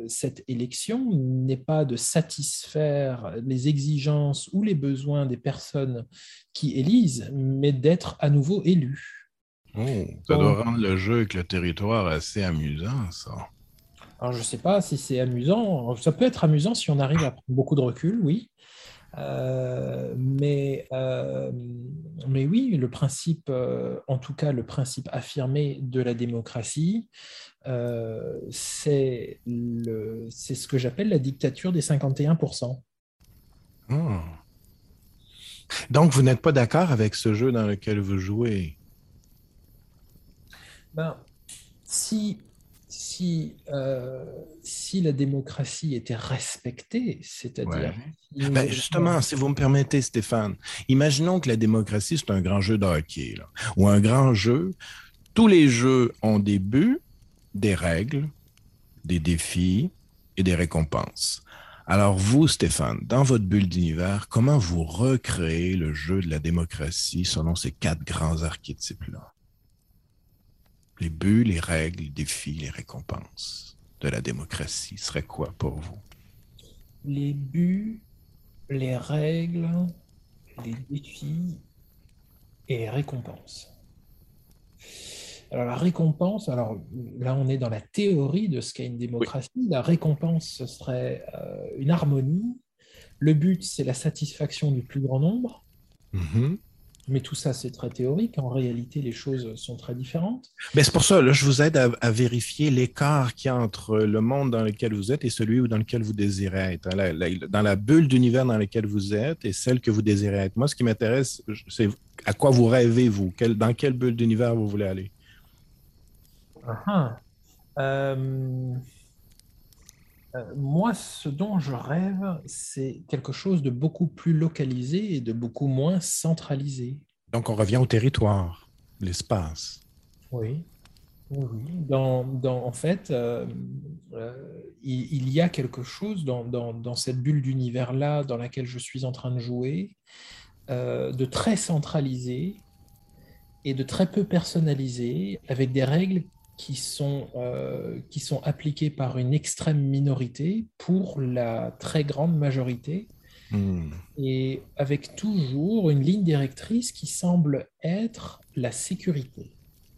cette élection n'est pas de satisfaire les exigences ou les besoins des personnes qui élisent, mais d'être à nouveau élus. Oh, ça doit rendre le jeu avec le territoire assez amusant, ça. Alors, je ne sais pas si c'est amusant. Ça peut être amusant si on arrive à prendre beaucoup de recul, oui. Euh, mais, euh, mais oui, le principe, euh, en tout cas le principe affirmé de la démocratie, c'est ce que j'appelle la dictature des 51%. Ah. Donc, vous n'êtes pas d'accord avec ce jeu dans lequel vous jouez? Ben, si, si, euh, si la démocratie était respectée, c'est-à-dire... Ben, justement, si vous me permettez, Stéphane, imaginons que la démocratie, c'est un grand jeu de hockey, ou un grand jeu. Tous les jeux ont des buts, des règles, des défis et des récompenses. Alors vous, Stéphane, dans votre bulle d'univers, comment vous recréez le jeu de la démocratie selon ces quatre grands archétypes-là? Les buts, les règles, les défis, les récompenses de la démocratie seraient quoi pour vous? Les buts, les règles, les défis et les récompenses. Alors la récompense, alors là on est dans la théorie de ce qu'est une démocratie. La récompense, ce serait euh, une harmonie. Le but, c'est la satisfaction du plus grand nombre. Mm-hmm. Mais tout ça, c'est très théorique. En réalité, les choses sont très différentes. Mais c'est pour ça, là, je vous aide à, vérifier l'écart qu'il y a entre le monde dans lequel vous êtes et celui dans lequel vous désirez être. dans la bulle d'univers dans laquelle vous êtes et celle que vous désirez être. Moi, ce qui m'intéresse, c'est à quoi vous rêvez, vous. dans quelle bulle d'univers vous voulez aller? Uh euh, moi, ce dont je rêve, c'est quelque chose de beaucoup plus localisé et de beaucoup moins centralisé. Donc, on revient au territoire, l'espace. Oui. Oui, dans, en fait, euh, euh, il, y a quelque chose dans, dans cette bulle d'univers-là dans laquelle je suis en train de jouer, de très centralisé et de très peu personnalisé, avec des règles qui sont, euh, qui sont appliquées par une extrême minorité pour la très grande majorité, hmm. et avec toujours une ligne directrice qui semble être la sécurité,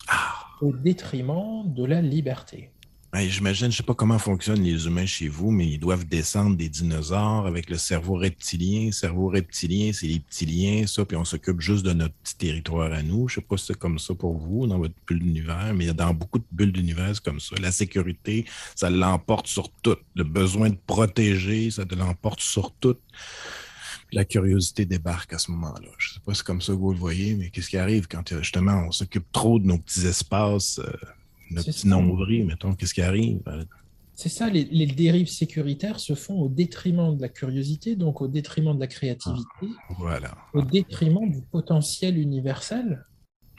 ah. au détriment de la liberté. J'imagine, je ne sais pas comment fonctionnent les humains chez vous, mais ils doivent descendre des dinosaures avec le cerveau reptilien. Cerveau reptilien, c'est les petits liens, ça, puis on s'occupe juste de notre petit territoire à nous. Je ne sais pas si c'est comme ça pour vous dans votre bulle d'univers, mais dans beaucoup de bulles d'univers, c'est comme ça. La sécurité, ça l'emporte sur tout. Le besoin de protéger, ça l'emporte sur tout. La curiosité débarque à ce moment-là. Je ne sais pas si c'est comme ça que vous le voyez, mais qu'est-ce qui arrive quand justement on s'occupe trop de nos petits espaces? Euh, le petit nombril, mettons, qu'est-ce qui arrive? C'est ça, les, dérives sécuritaires se font au détriment de la curiosité, donc au détriment de la créativité, ah, voilà. au détriment du potentiel universel,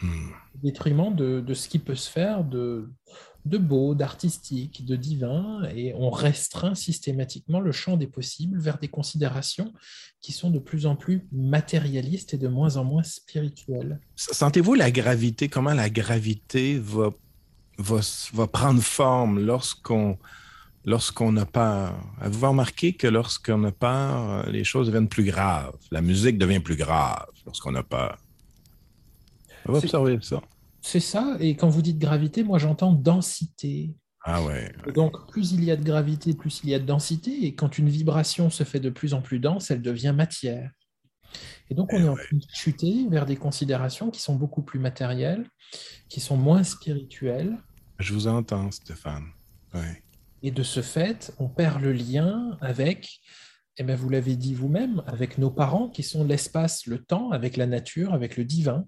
hmm. au détriment de, de, ce qui peut se faire de, de beau, d'artistique, de divin, et on restreint systématiquement le champ des possibles vers des considérations qui sont de plus en plus matérialistes et de moins en moins spirituelles. Sentez-vous la gravité, comment la gravité va va, prendre forme lorsqu'on lorsqu'on a peur. Avez-vous remarqué que lorsqu'on a peur, les choses deviennent plus graves? La musique devient plus grave lorsqu'on a peur. On va observer ça. C'est ça. Et quand vous dites gravité, moi j'entends densité. Ah ouais, Donc plus il y a de gravité, plus il y a de densité. Et quand une vibration se fait de plus en plus dense, elle devient matière. Et donc, on eh est en train de chuter vers des considérations qui sont beaucoup plus matérielles, qui sont moins spirituelles, je vous entends, Stéphane. Et de ce fait, on perd le lien avec, eh bien, vous l'avez dit vous-même, avec nos parents qui sont l'espace, le temps, avec la nature, avec le divin.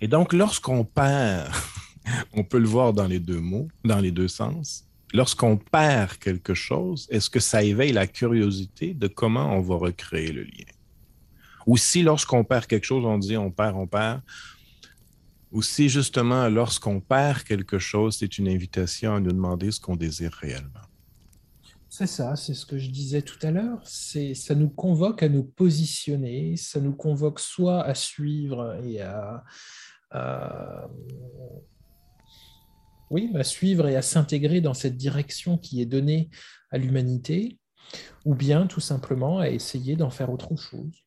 Et donc, lorsqu'on perd, on peut le voir dans les deux mots, dans les deux sens. Lorsqu'on perd quelque chose, est-ce que ça éveille la curiosité de comment on va recréer le lien? Ou si lorsqu'on perd quelque chose, on dit on perd, on perd, ou si justement, lorsqu'on perd quelque chose, c'est une invitation à nous demander ce qu'on désire réellement. C'est ça, c'est ce que je disais tout à l'heure. C'est, ça nous convoque à nous positionner, ça nous convoque soit à suivre et à, oui, à suivre et à s'intégrer dans cette direction qui est donnée à l'humanité, ou bien tout simplement à essayer d'en faire autre chose.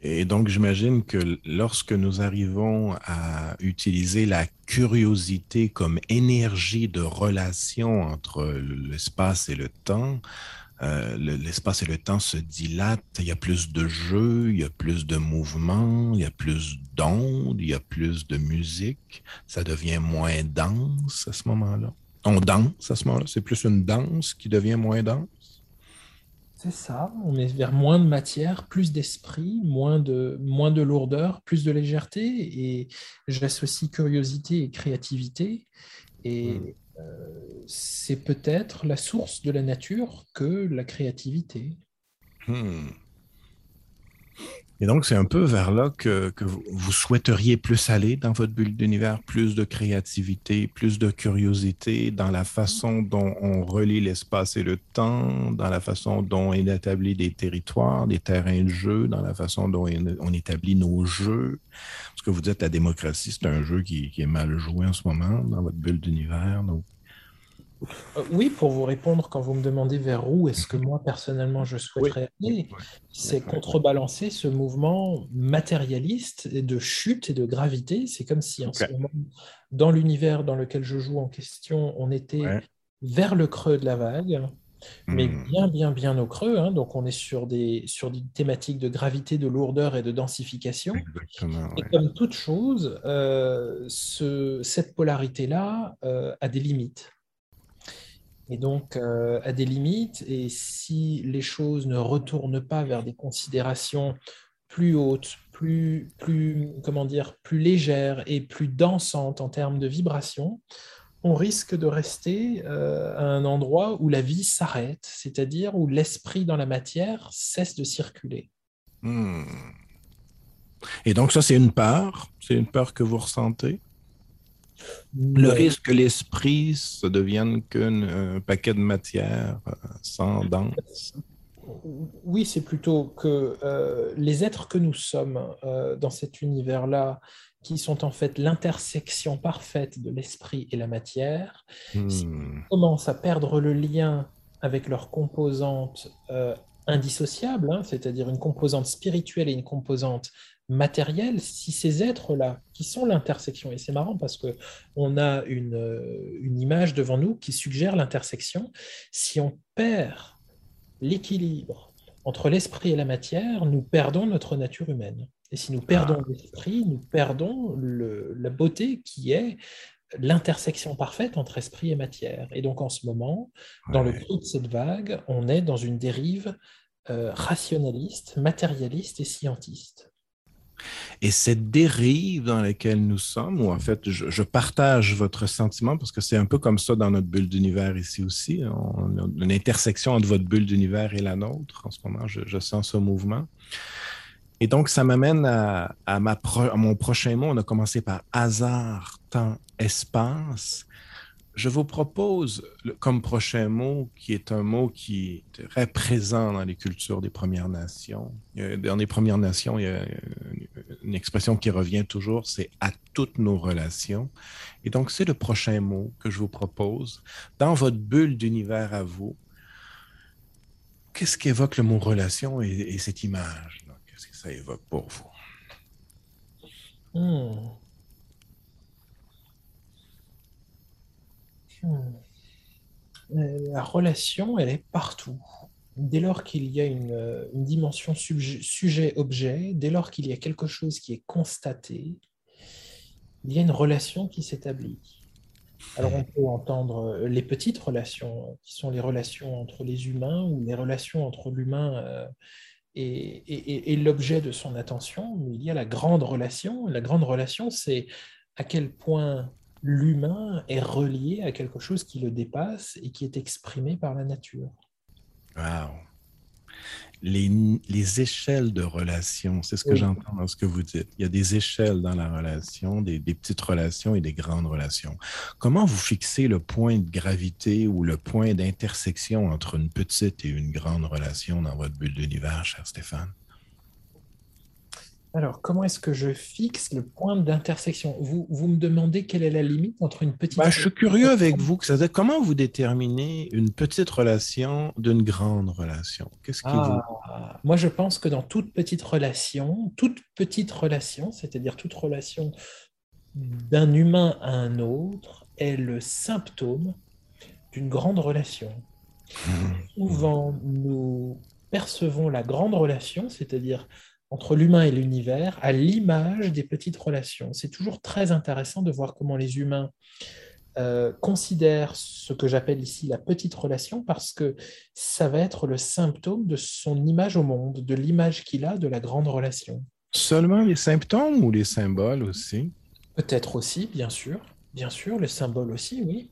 Et donc, j'imagine que lorsque nous arrivons à utiliser la curiosité comme énergie de relation entre l'espace et le temps, euh, l'espace et le temps se dilatent, il y a plus de jeux, il y a plus de mouvements, il y a plus d'ondes, il y a plus de musique, ça devient moins dense à ce moment-là. On danse à ce moment-là, c'est plus une danse qui devient moins dense. C'est ça, on est vers moins de matière, plus d'esprit, moins de, moins de lourdeur, plus de légèreté, et j'associe curiosité et créativité, et hmm. euh, c'est peut-être la source de la nature que la créativité. Hmm. Et donc, c'est un peu vers là que, vous souhaiteriez plus aller dans votre bulle d'univers, plus de créativité, plus de curiosité dans la façon dont on relie l'espace et le temps, dans la façon dont on établit des territoires, des terrains de jeu, dans la façon dont on établit nos jeux. Parce que vous dites la démocratie, c'est un jeu qui, qui, est mal joué en ce moment dans votre bulle d'univers. Donc, euh, oui, pour vous répondre, quand vous me demandez vers où est-ce que moi personnellement je souhaiterais aller, c'est contrebalancer ce mouvement matérialiste de chute et de gravité. C'est comme si en ce moment, dans l'univers dans lequel je joue en question, on était vers le creux de la vague mais hmm. bien, bien, bien au creux. Hein. Donc, on est sur des, sur des thématiques de gravité, de lourdeur et de densification. et comme toute chose, euh, ce, cette polarité-là euh, a des limites. Et donc, euh, a des limites. Et si les choses ne retournent pas vers des considérations plus hautes, plus, plus, comment dire, plus légères et plus dansantes en termes de vibration, on risque de rester euh, à un endroit où la vie s'arrête, c'est-à-dire où l'esprit dans la matière cesse de circuler. Hmm. Et donc ça, c'est une peur, c'est une peur que vous ressentez? Le risque que l'esprit se devienne qu'un paquet de matière euh, sans danse oui, c'est plutôt que euh, les êtres que nous sommes dans cet univers-là qui sont en fait l'intersection parfaite de l'esprit et la matière, hmm. commencent à perdre le lien avec leurs composantes euh, indissociables, hein, c'est-à-dire une composante spirituelle et une composante matérielle, si ces êtres-là, qui sont l'intersection, et c'est marrant parce que on a une, euh, une image devant nous qui suggère l'intersection, si on perd l'équilibre entre l'esprit et la matière, nous perdons notre nature humaine. Et si nous perdons ah. l'esprit, nous perdons la beauté qui est l'intersection parfaite entre esprit et matière. Et donc en ce moment, dans le creux de cette vague, on est dans une dérive euh, rationaliste, matérialiste et scientiste. Et cette dérive dans laquelle nous sommes, où en fait je, partage votre sentiment parce que c'est un peu comme ça dans notre bulle d'univers ici aussi, a une intersection entre votre bulle d'univers et la nôtre. En ce moment, je, je sens ce mouvement. Et donc, ça m'amène à, mon prochain mot. On a commencé par hasard, temps, espace. Je vous propose comme prochain mot, qui est un mot qui est très présent dans les cultures des Premières Nations. Dans les Premières Nations, il y a une expression qui revient toujours, c'est à toutes nos relations. Et donc, c'est le prochain mot que je vous propose. Dans votre bulle d'univers à vous, qu'est-ce qu'évoque le mot relation et cette image? ça évoque pour vous? Hmm. Hmm. Euh, la relation, elle est partout. Dès lors qu'il y a une, euh, dimension sujet-objet, dès lors qu'il y a quelque chose qui est constaté, il y a une relation qui s'établit. Alors on peut entendre euh, les petites relations, qui sont les relations entre les humains ou les relations entre l'humain et, l'objet de son attention, mais il y a la grande relation. La grande relation, c'est à quel point l'humain est relié à quelque chose qui le dépasse et qui est exprimé par la nature. Wow les, échelles de relations. C'est ce que j'entends dans ce que vous dites. Il y a des échelles dans la relation, des, petites relations et des grandes relations. Comment vous fixez le point de gravité ou le point d'intersection entre une petite et une grande relation dans votre bulle d'univers, cher Stéphane? Alors, comment est-ce que je fixe le point d'intersection? Vous, vous me demandez quelle est la limite entre une petite... Bah, je suis curieux avec vous. comment vous déterminez une petite relation d'une grande relation? Qu'est-ce qui vous... Ah, moi, je pense que dans toute petite relation, toute petite relation, c'est-à-dire toute relation d'un humain à un autre, est le symptôme d'une grande relation. Mmh. Souvent, nous percevons la grande relation, c'est-à-dire entre l'humain et l'univers à l'image des petites relations. C'est toujours très intéressant de voir comment les humains euh, considèrent ce que j'appelle ici la petite relation parce que ça va être le symptôme de son image au monde, de l'image qu'il a de la grande relation. Seulement les symptômes ou les symboles aussi? Peut-être aussi, bien sûr. Bien sûr, le symbole aussi, oui.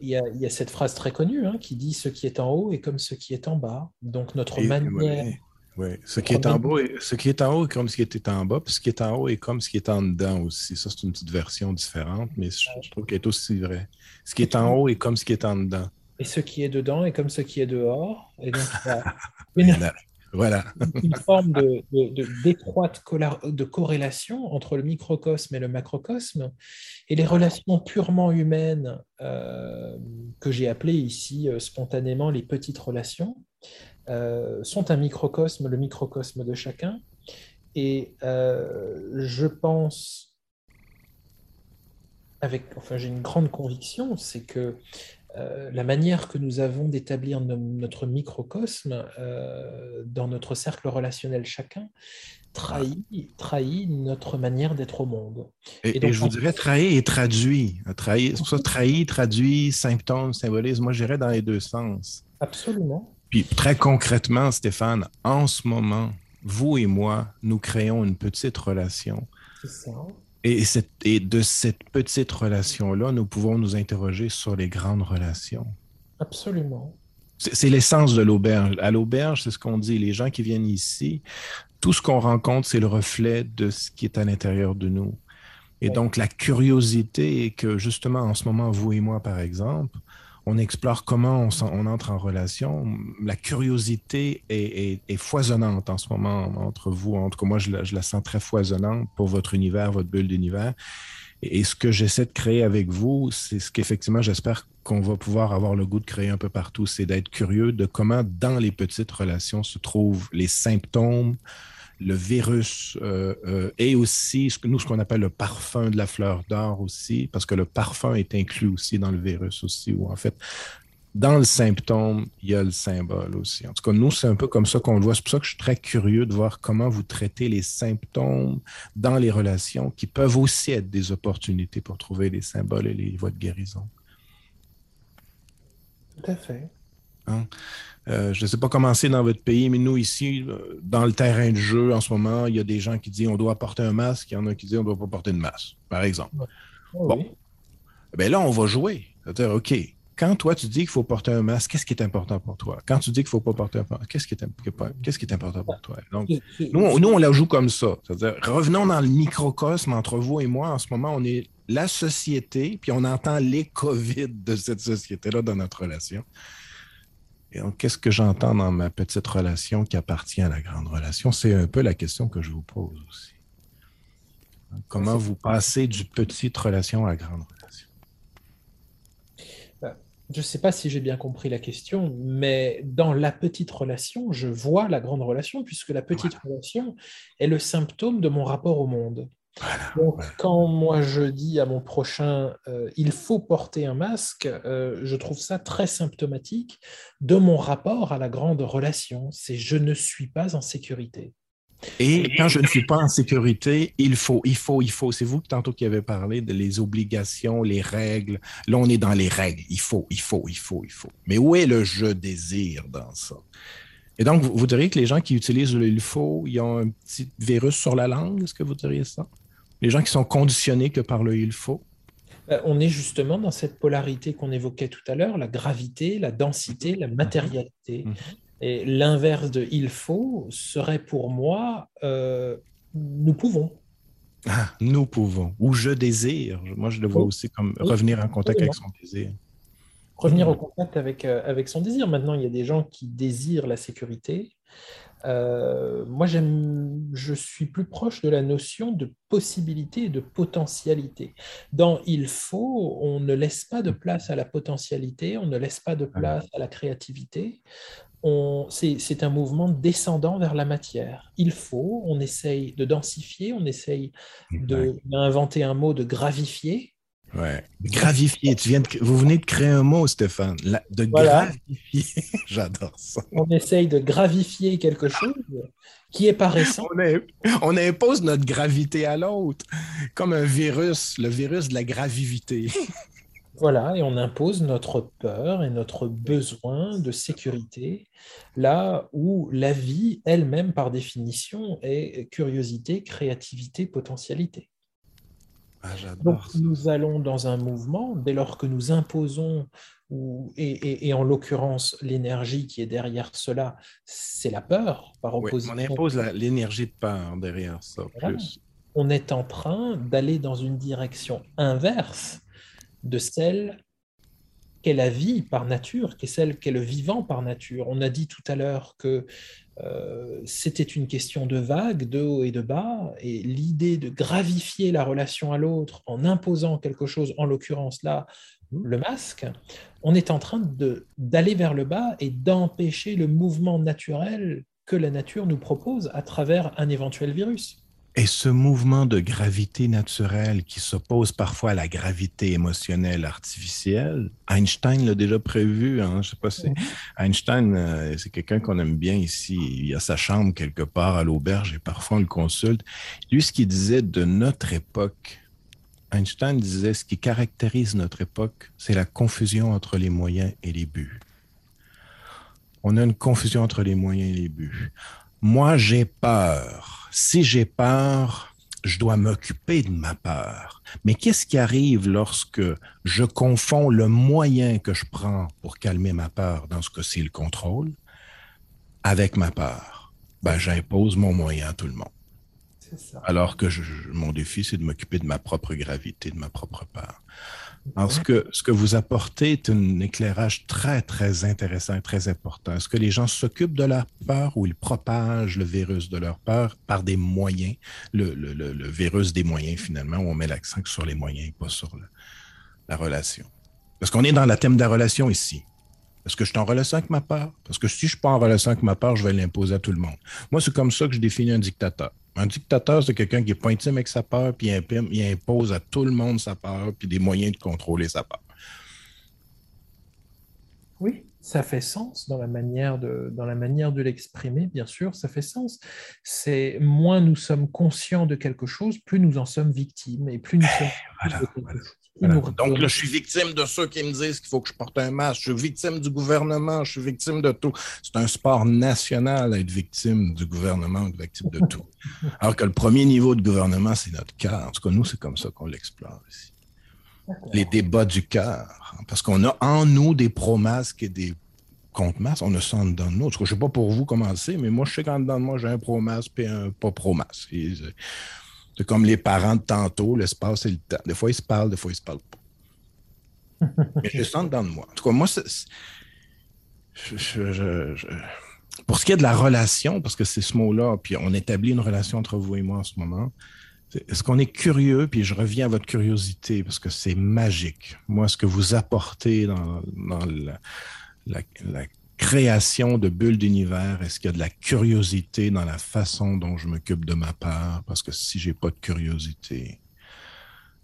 Il y a, cette phrase très connue hein, qui dit ce qui est en haut est comme ce qui est en bas. Donc notre manière, oui, ce qui, est en bas, ce qui est en haut est comme ce qui était en bas, puis ce qui est en haut est comme ce qui est en dedans aussi. Ça, c'est une petite version différente, mais je, trouve qu'elle est aussi vrai. Ce qui est en haut est comme ce qui est en dedans. Et ce qui est dedans est comme ce qui est dehors. Et donc, voilà. une forme de, d'étroite de corrélation entre le microcosme et le macrocosme. Et les relations purement humaines, euh, que j'ai appelées ici euh, spontanément les petites relations, euh, sont un microcosme, le microcosme de chacun. Et euh, je pense, avec, enfin, j'ai une grande conviction, c'est que euh, la manière que nous avons d'établir notre microcosme dans notre cercle relationnel chacun trahit, trahit notre manière d'être au monde. Et, je vous dirais trahit et traduit. Pour ça traduit, symptôme, symbolise. Moi, j'irais dans les deux sens. Absolument. Puis très concrètement, Stéphane, en ce moment, vous et moi, nous créons une petite relation. C'est ça. Et, de cette petite relation-là, nous pouvons nous interroger sur les grandes relations. Absolument. C'est l'essence de l'auberge. À l'auberge, c'est ce qu'on dit. Les gens qui viennent ici, tout ce qu'on rencontre, c'est le reflet de ce qui est à l'intérieur de nous. Et donc, la curiosité est que, justement, en ce moment, vous et moi, par exemple, on explore comment on, entre en relation. La curiosité est, foisonnante en ce moment entre vous. En tout cas, moi, je la, sens très foisonnante pour votre univers, votre bulle d'univers. Et, ce que j'essaie de créer avec vous, c'est ce qu'effectivement, j'espère qu'on va pouvoir avoir le goût de créer un peu partout, c'est d'être curieux de comment, dans les petites relations, se trouvent les symptômes, le virus euh, euh, et aussi nous, ce qu'on appelle le parfum de la fleur d'or aussi, parce que le parfum est inclus aussi dans le virus aussi, ou en fait, dans le symptôme, il y a le symbole aussi. En tout cas, nous, c'est un peu comme ça qu'on le voit. C'est pour ça que je suis très curieux de voir comment vous traitez les symptômes dans les relations qui peuvent aussi être des opportunités pour trouver les symboles et les voies de guérison. Tout à fait. Hein? Euh, je ne sais pas comment c'est dans votre pays, mais nous ici, euh, dans le terrain de jeu, en ce moment, il y a des gens qui disent on doit porter un masque, il y en a qui disent on ne doit pas porter de masque, par exemple. Ah bon. Ben là, on va jouer. C'est-à-dire, OK, quand toi, tu dis qu'il faut porter un masque, qu'est-ce qui est important pour toi? Quand tu dis qu'il ne faut pas porter un masque, qu'est-ce qui, est, important pour toi? Donc, nous, on, nous, on la joue comme ça. C'est-à-dire, revenons dans le microcosme entre vous et moi. En ce moment, on est la société, puis on entend les COVID de cette société-là dans notre relation. Qu'est-ce que j'entends dans ma petite relation qui appartient à la grande relation? C'est un peu la question que je vous pose aussi. Comment vous passez du petite relation à la grande relation? Ben, je ne sais pas si j'ai bien compris la question, mais dans la petite relation, je vois la grande relation, puisque la petite relation est le symptôme de mon rapport au monde. Donc, quand moi je dis à mon prochain, euh, il faut porter un masque, euh, je trouve ça très symptomatique de mon rapport à la grande relation. C'est je ne suis pas en sécurité. Et quand je ne suis pas en sécurité, il faut, il faut, il faut. C'est vous tantôt qui avez parlé de les obligations, les règles. Là, on est dans les règles. Il faut, il faut, il faut, il faut. Mais où est le je désire dans ça? Et donc, vous, vous diriez que les gens qui utilisent le il faut, ils ont un petit virus sur la langue, est-ce que vous diriez ça? Les gens qui sont conditionnés que par le il faut euh, on est justement dans cette polarité qu'on évoquait tout à l'heure, la gravité, la densité, la matérialité. Mhm. Et l'inverse de il faut serait pour moi euh, nous pouvons. Ah, nous pouvons. Ou je désire. Moi, je le vois aussi comme revenir en contact avec son désir. Revenir en contact avec, euh, avec son désir. Maintenant, il y a des gens qui désirent la sécurité, euh, moi, je suis plus proche de la notion de possibilité et de potentialité. Dans il faut, on ne laisse pas de place à la potentialité, on ne laisse pas de place à la créativité. c'est, un mouvement descendant vers la matière. Il faut, on essaye de densifier, on essaye d'inventer un mot de gravifier, Ouais. Gravifier. Tu viens vous venez de créer un mot, Stéphane. de gravifier. J'adore ça. On essaye de gravifier quelque chose qui est pas récent. On, impose notre gravité à l'autre, comme un virus, le virus de la gravivité. Voilà, et on impose notre peur et notre besoin de sécurité là où la vie elle-même, par définition, est curiosité, créativité, potentialité. Ah, Donc nous allons dans un mouvement, dès lors que nous imposons, ou, et, en l'occurrence l'énergie qui est derrière cela, c'est la peur par opposition. on impose l'énergie de peur derrière ça. Plus. On est en train d'aller dans une direction inverse de celle qu'est la vie par nature, qu'est celle qu'est le vivant par nature. On a dit tout à l'heure que euh, c'était une question de vagues, de haut et de bas, et l'idée de gravifier la relation à l'autre en imposant quelque chose, en l'occurrence là, le masque, on est en train d'aller vers le bas et d'empêcher le mouvement naturel que la nature nous propose à travers un éventuel virus. Et ce mouvement de gravité naturelle qui s'oppose parfois à la gravité émotionnelle artificielle, Einstein l'a déjà prévu. Hein? Je sais pas si Einstein, euh, c'est quelqu'un qu'on aime bien ici. Il a sa chambre quelque part à l'auberge et parfois on le consulte. Lui, ce qu'il disait de notre époque, Einstein disait ce qui caractérise notre époque, c'est la confusion entre les moyens et les buts. On a une confusion entre les moyens et les buts. Moi, j'ai peur. Si j'ai peur, je dois m'occuper de ma peur. Mais qu'est-ce qui arrive lorsque je confonds le moyen que je prends pour calmer ma peur, dans ce cas-ci le contrôle, avec ma peur? Ben, j'impose mon moyen à tout le monde. Alors que mon défi, c'est de m'occuper de ma propre gravité, de ma propre peur. Alors, ce que, ce que vous apportez est un éclairage très, très intéressant et très important. Est-ce que les gens s'occupent de leur peur ou ils propagent le virus de leur peur par des moyens, le, le, le, virus des moyens finalement, où on met l'accent sur les moyens et pas sur la relation? Parce qu'on est dans le thème de la relation ici. Est-ce que je suis en relation avec ma peur? Parce que si je ne suis pas en relation avec ma peur, je vais l'imposer à tout le monde. Moi, c'est comme ça que je définis un dictateur. Un dictateur, c'est quelqu'un qui est pas intime avec sa peur, puis il, impose à tout le monde sa peur, puis des moyens de contrôler sa peur. Oui, ça fait sens dans la manière de, dans la manière de l'exprimer, bien sûr, ça fait sens. C'est moins nous sommes conscients de quelque chose, plus nous en sommes victimes, et plus nous sommes voilà, donc là, je suis victime de ceux qui me disent qu'il faut que je porte un masque. Je suis victime du gouvernement. Je suis victime de tout. C'est un sport national d'être victime du gouvernement ou victime de tout. Alors que le premier niveau de gouvernement, c'est notre cœur. En tout cas, nous, c'est comme ça qu'on l'explore ici. Les débats du cœur. Parce qu'on a en nous des pro-masques et des contre-masques. On a ça en dedans de nous. je ne sais pas pour vous comment c'est, mais moi, je sais qu'en dedans de moi, j'ai un pro-masque et un pas pro-masque. C'est comme les parents de tantôt, l'espace et le temps. Des fois, ils se parlent, des fois, ils se parlent pas. Mais je sens dans moi. En tout cas, moi, c'est. Pour ce qui est de la relation, parce que c'est ce mot-là, puis on établit une relation entre vous et moi en ce moment, est-ce qu'on est curieux, puis je reviens à votre curiosité, parce que c'est magique. Moi, ce que vous apportez dans, la, la, création de bulles d'univers? Est-ce qu'il y a de la curiosité dans la façon dont je m'occupe de ma part? Parce que si j'ai pas de curiosité,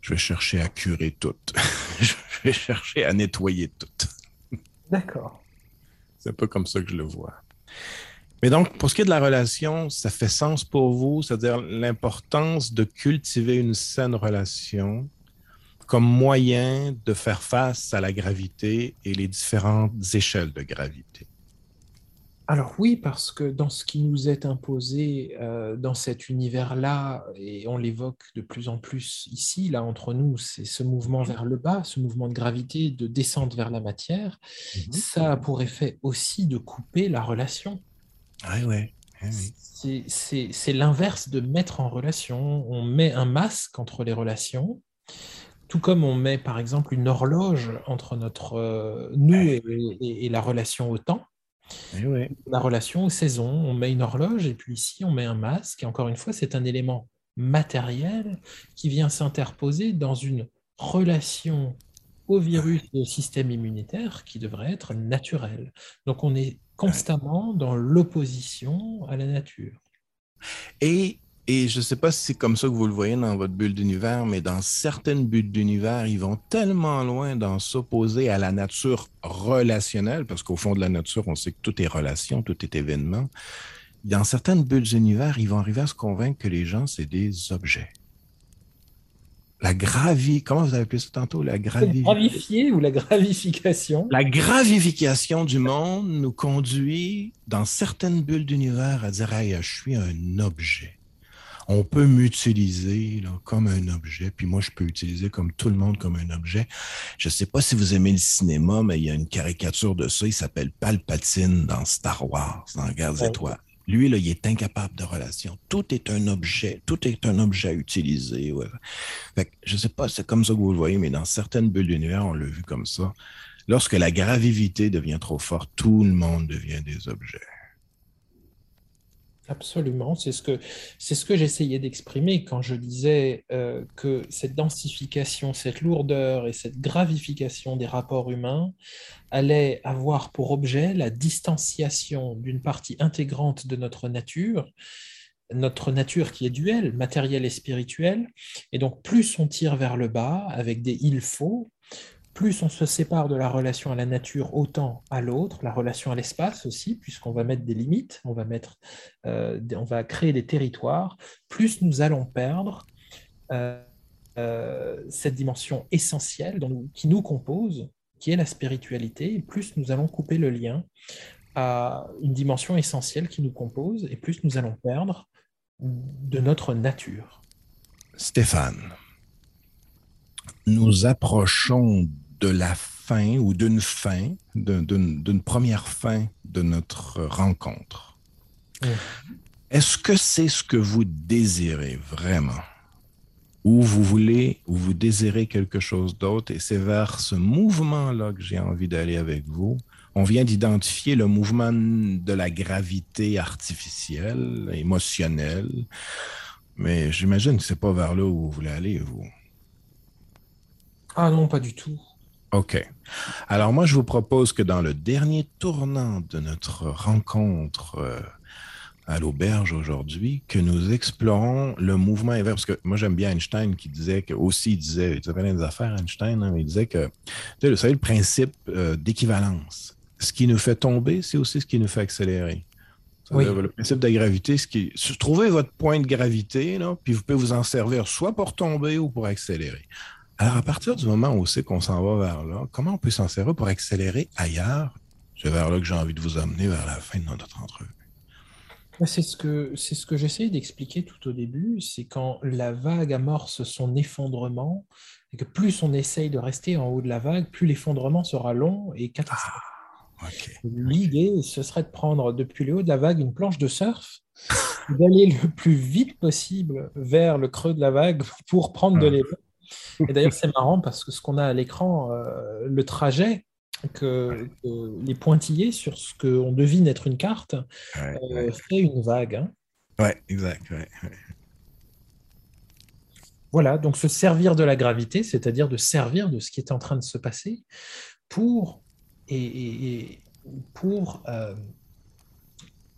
je vais chercher à curer tout. je vais chercher à nettoyer tout. D'accord. C'est un peu comme ça que je le vois. Mais donc, pour ce qui est de la relation, ça fait sens pour vous, c'est-à-dire l'importance de cultiver une saine relation comme moyen de faire face à la gravité et les différentes échelles de gravité. Alors oui, parce que dans ce qui nous est imposé euh, dans cet univers-là, et on l'évoque de plus en plus ici, là entre nous, c'est ce mouvement vers le bas, ce mouvement de gravité, de descente vers la matière, mhm. ça a pour effet aussi de couper la relation. Ah oui, oui. C'est l'inverse de mettre en relation. On met un masque entre les relations tout comme on met par exemple une horloge entre notre euh, nous et, la relation au temps, eh la relation aux saisons, on met une horloge et puis ici on met un masque. Et encore une fois, c'est un élément matériel qui vient s'interposer dans une relation au virus et au système immunitaire qui devrait être naturelle. Donc on est constamment dans l'opposition à la nature. Et et je ne sais pas si c'est comme ça que vous le voyez dans votre bulle d'univers, mais dans certaines bulles d'univers, ils vont tellement loin dans s'opposer à la nature relationnelle, parce qu'au fond de la nature, on sait que tout est relation, tout est événement. Dans certaines bulles d'univers, ils vont arriver à se convaincre que les gens, c'est des objets. La gravie, comment vous avez appelé ça tantôt? La gravifier ou la gravification? La gravification du monde nous conduit dans certaines bulles d'univers à dire, hey, je suis un objet on peut m'utiliser comme un objet, puis moi, je peux utiliser comme tout le monde comme un objet. Je ne sais pas si vous aimez le cinéma, mais il y a une caricature de ça, il s'appelle Palpatine dans Star Wars, dans Guerre des Étoiles. Lui, là, il est incapable de relation. Tout est un objet. Tout est un objet à utiliser. Ouais. Fait je sais pas, c'est comme ça que vous le voyez, mais dans certaines bulles d'univers, on l'a vu comme ça. Lorsque la gravité devient trop forte, tout le monde devient des objets. Absolument, c'est ce que, c'est ce que j'essayais d'exprimer quand je disais euh, que cette densification, cette lourdeur et cette gravification des rapports humains allait avoir pour objet la distanciation d'une partie intégrante de notre nature notre nature qui est duelle, matérielle et spirituelle. Et donc, plus on tire vers le bas avec des il faut, plus on se sépare de la relation à la nature, autant à l'autre, la relation à l'espace aussi, puisqu'on va mettre des limites, on va, mettre, euh, on va créer des territoires, plus nous allons perdre euh, euh, cette dimension essentielle qui nous compose, qui est la spiritualité, plus nous allons couper le lien à une dimension essentielle qui nous compose, et plus nous allons perdre de notre nature. Stéphane, nous approchons de la fin ou d'une fin, d'une première fin de notre rencontre. Mmh. Est-ce que c'est ce que vous désirez vraiment? Ou vous voulez, ou vous désirez quelque chose d'autre, et c'est vers ce mouvement-là que j'ai envie d'aller avec vous. On vient d'identifier le mouvement de la gravité artificielle, émotionnelle, mais j'imagine que c'est pas vers là où vous voulez aller, vous. Ah non, pas du tout. OK. Alors moi, je vous propose que dans le dernier tournant de notre rencontre euh, à l'auberge aujourd'hui, que nous explorons le mouvement inverse. Parce que moi, j'aime bien Einstein qui disait que, aussi, il disait, il avait des affaires, Einstein, hein, il disait que, vous savez, le principe euh, d'équivalence. Ce qui nous fait tomber, c'est aussi ce qui nous fait accélérer. Oui. Le principe de la gravité, ce qui trouvez votre point de gravité, là, puis vous pouvez vous en servir soit pour tomber ou pour accélérer. Alors, à partir du moment où on sait qu'on s'en va vers là, comment on peut s'en servir pour accélérer ailleurs? C'est vers là que j'ai envie de vous amener vers la fin de notre entrevue? C'est ce que, c'est ce que j'essaie d'expliquer tout au début, c'est quand la vague amorce son effondrement, et que plus on essaye de rester en haut de la vague, plus l'effondrement sera long et catastrophique. Ah, L'idée, ce serait de prendre depuis le haut de la vague une planche de surf, d'aller le plus vite possible vers le creux de la vague pour prendre de ah. l'élan. Et d'ailleurs, c'est marrant parce que ce qu'on a à l'écran, euh, le trajet, que, les pointillés sur ce qu'on devine être une carte euh, fait une vague. Hein. Ouais, exact. Voilà, donc se servir de la gravité, c'est-à-dire de servir de ce qui est en train de se passer pour. Et, pour. Euh,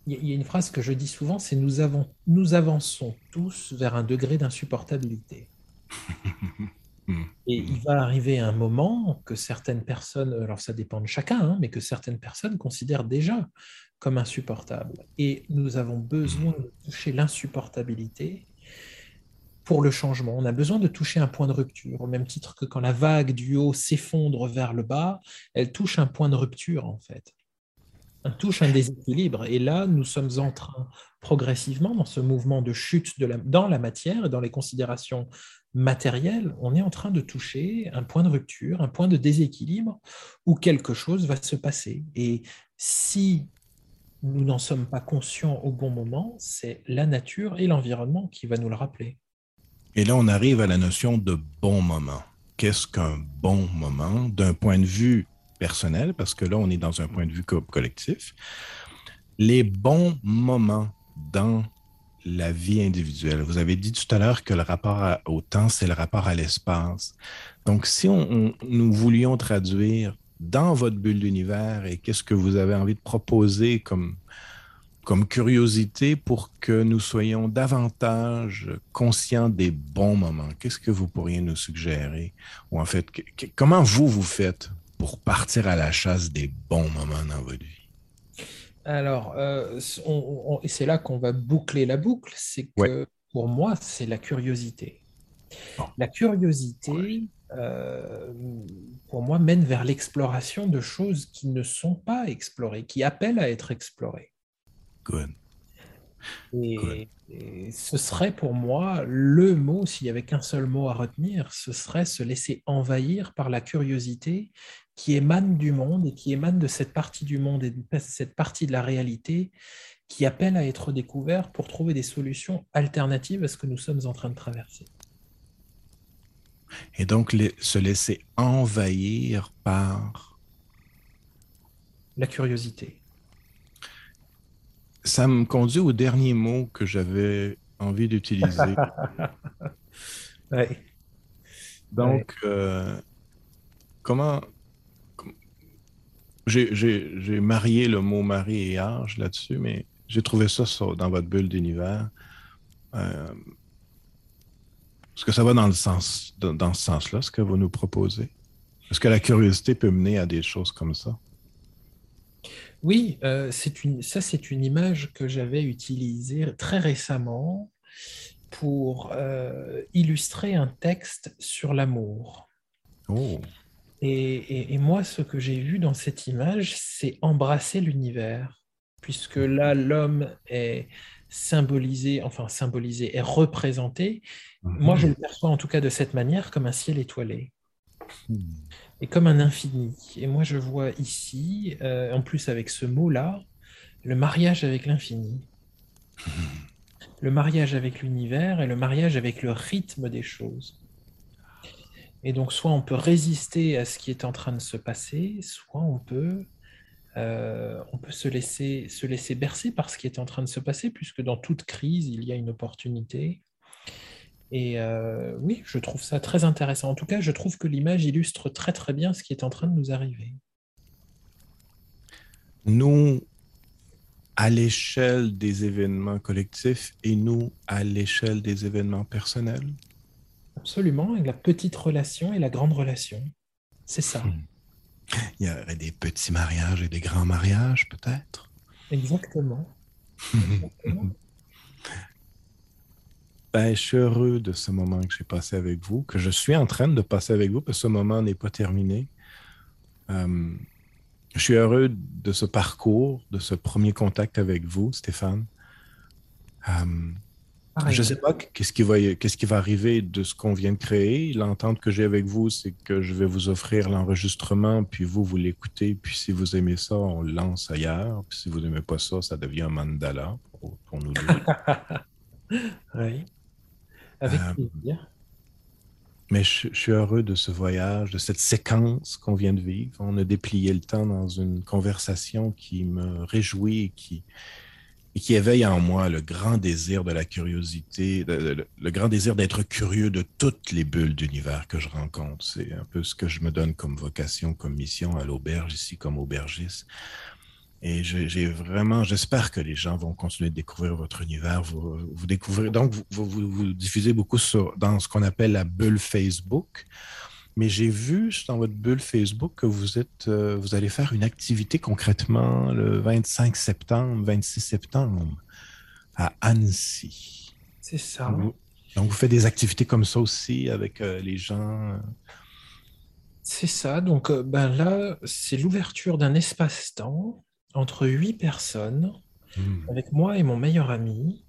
il y a une phrase que je dis souvent, c'est nous, avons, nous avançons tous vers un degré d'insupportabilité. Et il va arriver un moment que certaines personnes, alors ça dépend de chacun, hein, mais que certaines personnes considèrent déjà comme insupportable. Et nous avons besoin de toucher l'insupportabilité pour le changement. On a besoin de toucher un point de rupture, au même titre que quand la vague du haut s'effondre vers le bas, elle touche un point de rupture en fait. Elle touche un déséquilibre. Et là, nous sommes en train progressivement dans ce mouvement de chute dans la matière et dans les considérations matériel, on est en train de toucher un point de rupture, un point de déséquilibre où quelque chose va se passer. Et si nous n'en sommes pas conscients au bon moment, c'est la nature et l'environnement qui va nous le rappeler. Et là, on arrive à la notion de bon moment. Qu'est-ce qu'un bon moment? D'un point de vue personnel, parce que là, on est dans un point de vue collectif. Les bons moments dans la vie individuelle. Vous avez dit tout à l'heure que le rapport au temps, c'est le rapport à l'espace. Donc, si nous voulions traduire dans votre bulle d'univers et qu'est-ce que vous avez envie de proposer comme curiosité pour que nous soyons davantage conscients des bons moments, qu'est-ce que vous pourriez nous suggérer? Ou en fait, comment vous, vous faites pour partir à la chasse des bons moments dans votre vie? Alors, euh, c'est là qu'on va boucler la boucle, c'est que pour moi, c'est la curiosité. La curiosité, euh, pour moi, mène vers l'exploration de choses qui ne sont pas explorées, qui appellent à être explorées. Good. Et, et, ce serait pour moi le mot, s'il n'y avait qu'un seul mot à retenir, ce serait se laisser envahir par la curiosité qui émane du monde et qui émane de cette partie du monde et de cette partie de la réalité qui appelle à être découvert pour trouver des solutions alternatives à ce que nous sommes en train de traverser. Et donc se laisser envahir par la curiosité. Ça me conduit au dernier mot que j'avais envie d'utiliser. Donc, euh, comment j'ai marié le mot mari et âge là-dessus, mais j'ai trouvé ça, dans votre bulle d'univers. est-ce que ça va dans, le sens, dans, dans ce sens-là, ce que vous nous proposez? Est-ce que la curiosité peut mener à des choses comme ça? Oui, euh, une, ça c'est une image que j'avais utilisée très récemment pour euh, illustrer un texte sur l'amour. Oh. Et, moi, ce que j'ai vu dans cette image, c'est embrasser l'univers, puisque là, l'homme est symbolisé, enfin symbolisé, est représenté. Moi, je mhm. le perçois en tout cas de cette manière, comme un ciel étoilé. Hmm et comme un infini. Et moi, je vois ici, euh, en plus avec ce mot-là, le mariage avec l'infini. Le mariage avec l'univers et le mariage avec le rythme des choses. Et donc, soit on peut résister à ce qui est en train de se passer, soit on peut, euh, on peut se, laisser, se laisser bercer par ce qui est en train de se passer, puisque dans toute crise, il y a une opportunité. Et euh, oui, je trouve ça très intéressant. En tout cas, je trouve que l'image illustre très très bien ce qui est en train de nous arriver. Nous, à l'échelle des événements collectifs et nous, à l'échelle des événements personnels. Absolument, la petite relation et la grande relation. C'est ça. Hmm. Il y aurait des petits mariages et des grands mariages, peut-être. Exactement. Exactement. Ben, je suis heureux de ce moment que j'ai passé avec vous, que je suis en train de passer avec vous, parce que ce moment n'est pas terminé. Euh, je suis heureux de ce parcours, de ce premier contact avec vous, Stéphane. Je ne sais pas qu'est-ce qui, va, qu'est-ce qui va arriver de ce qu'on vient de créer. L'entente que j'ai avec vous, c'est que je vais vous offrir l'enregistrement, puis vous, vous l'écoutez, puis si vous aimez ça, on le lance ailleurs. Puis si vous n'aimez pas ça, ça devient un mandala pour, pour nous deux. oui. Avec euh, plaisir. Mais je, suis heureux de ce voyage, de cette séquence qu'on vient de vivre. On a déplié le temps dans une conversation qui me réjouit et qui, et qui éveille en moi le grand désir de la curiosité, le, grand désir d'être curieux de toutes les bulles d'univers que je rencontre. C'est un peu ce que je me donne comme vocation, comme mission à l'auberge ici, comme aubergiste. Et j'ai vraiment, j'espère que les gens vont continuer de découvrir votre univers. Vous, vous découvrez, donc, vous, vous, diffusez beaucoup dans ce qu'on appelle la bulle Facebook. Mais j'ai vu dans votre bulle Facebook que vous êtes, euh, vous allez faire une activité concrètement le 25 septembre, 26 septembre à Annecy. C'est ça. Donc vous, faites des activités comme ça aussi avec euh, les gens. Euh? C'est ça. Donc ben là, c'est l'ouverture d'un espace-temps entre huit personnes, hmm. avec moi et mon meilleur ami,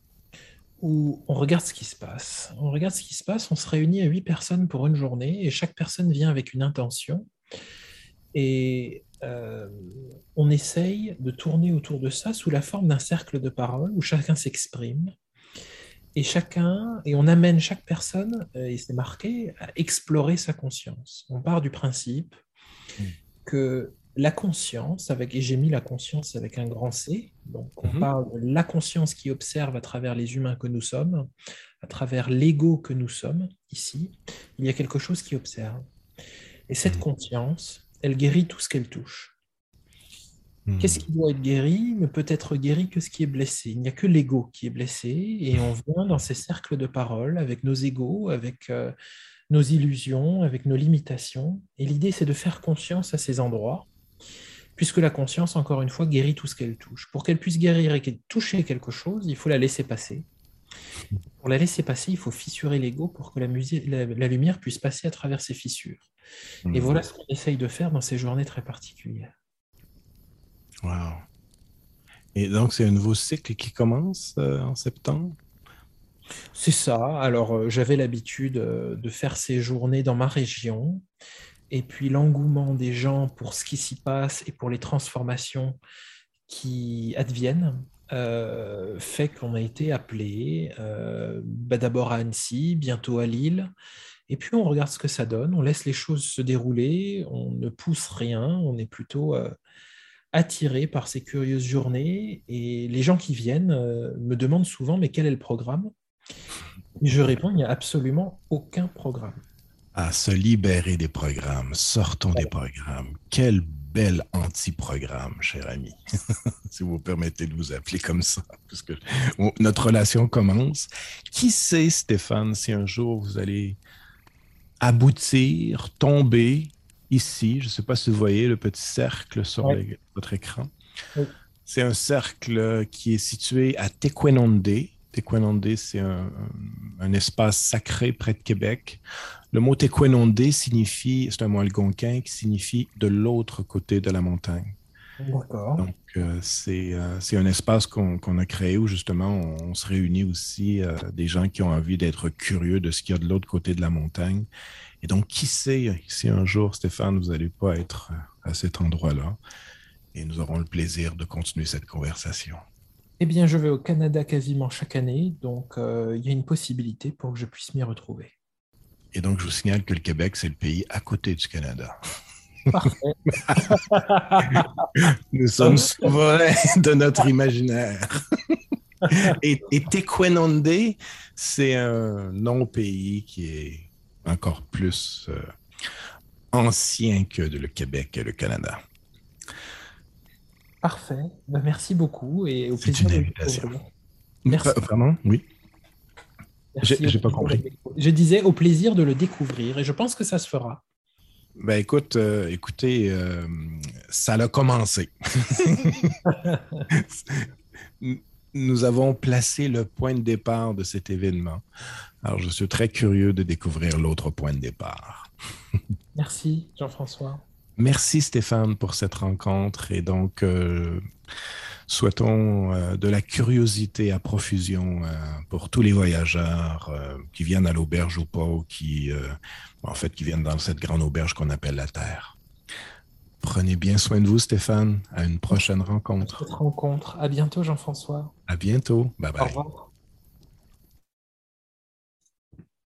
où on regarde ce qui se passe. On regarde ce qui se passe, on se réunit à huit personnes pour une journée, et chaque personne vient avec une intention. Et euh, on essaye de tourner autour de ça sous la forme d'un cercle de parole où chacun s'exprime. Et chacun, et on amène chaque personne, euh, et c'est marqué, à explorer sa conscience. On part du principe hmm. que la conscience, avec, et j'ai mis la conscience avec un grand C, donc on mhm. parle de la conscience qui observe à travers les humains que nous sommes, à travers l'ego que nous sommes ici, il y a quelque chose qui observe. Et cette mhm. conscience, elle guérit tout ce qu'elle touche. Mhm. Qu'est-ce qui doit être guéri ne peut être guéri que ce qui est blessé. Il n'y a que l'ego qui est blessé et on vient dans ces cercles de parole avec nos égos, avec euh, nos illusions, avec nos limitations. Et l'idée, c'est de faire conscience à ces endroits puisque la conscience, encore une fois, guérit tout ce qu'elle touche. Pour qu'elle puisse guérir et qu'elle touche quelque chose, il faut la laisser passer. Pour la laisser passer, il faut fissurer l'ego pour que la, lumière puisse passer à travers ces fissures. Et mhm. voilà ce qu'on essaye de faire dans ces journées très particulières. Wow. Et donc, c'est un nouveau cycle qui commence euh, en septembre? C'est ça. Alors, euh, j'avais l'habitude euh, de faire ces journées dans ma région et puis l'engouement des gens pour ce qui s'y passe et pour les transformations qui adviennent euh, fait qu'on a été appelé euh, bah, d'abord à Annecy, bientôt à Lille, et puis on regarde ce que ça donne, on laisse les choses se dérouler, on ne pousse rien, on est plutôt euh, attiré par ces curieuses journées, et les gens qui viennent me demandent souvent mais quel est le programme? Je réponds, il n'y a absolument aucun programme à se libérer des programmes. Sortons des programmes. Quelle bel anti-programme, cher ami, si vous permettez de vous appeler comme ça, puisque notre relation commence. Qui sait, Stéphane, si un jour vous allez aboutir, tomber ici, je ne sais pas si vous voyez le petit cercle sur votre écran. C'est un cercle qui est situé à Tequenonde. Tequenonde, c'est un, espace sacré près de Québec. Le mot Tequenonde signifie, c'est un mot algonquin qui signifie de l'autre côté de la montagne. D'accord. Donc, euh, euh, c'est un espace qu'on a créé où justement on, se réunit aussi euh, des gens qui ont envie d'être curieux de ce qu'il y a de l'autre côté de la montagne. Et donc, qui sait si un jour, Stéphane, vous n'allez pas être à cet endroit-là et nous aurons le plaisir de continuer cette conversation. Eh bien, je vais au Canada quasiment chaque année, donc il y a une possibilité pour que je puisse m'y retrouver. Et donc, je vous signale que le Québec, c'est le pays à côté du Canada. Parfait. Nous sommes souverains de notre imaginaire. et, et Tequenonde, c'est un non-pays qui est encore plus euh, ancien que le Québec et le Canada. Parfait. Ben, merci beaucoup et au plaisir. C'est une invitation. Merci. Vraiment, oui. J'ai pas compris. Je disais au plaisir de le découvrir et je pense que ça se fera. Ben écoute, euh, écoutez, euh, ça a commencé. Nous avons placé le point de départ de cet événement. Alors, je suis très curieux de découvrir l'autre point de départ. Merci, Jean-François. Merci, Stéphane, pour cette rencontre. Et donc, euh, Souhaitons euh, de la curiosité à profusion euh, pour tous les voyageurs euh, qui viennent à l'auberge ou pas, ou qui, en fait, qui viennent dans cette grande auberge qu'on appelle la Terre. Prenez bien soin de vous, Stéphane. À une prochaine rencontre. rencontre. À bientôt, Jean-François. À bientôt. Bye bye. Au revoir.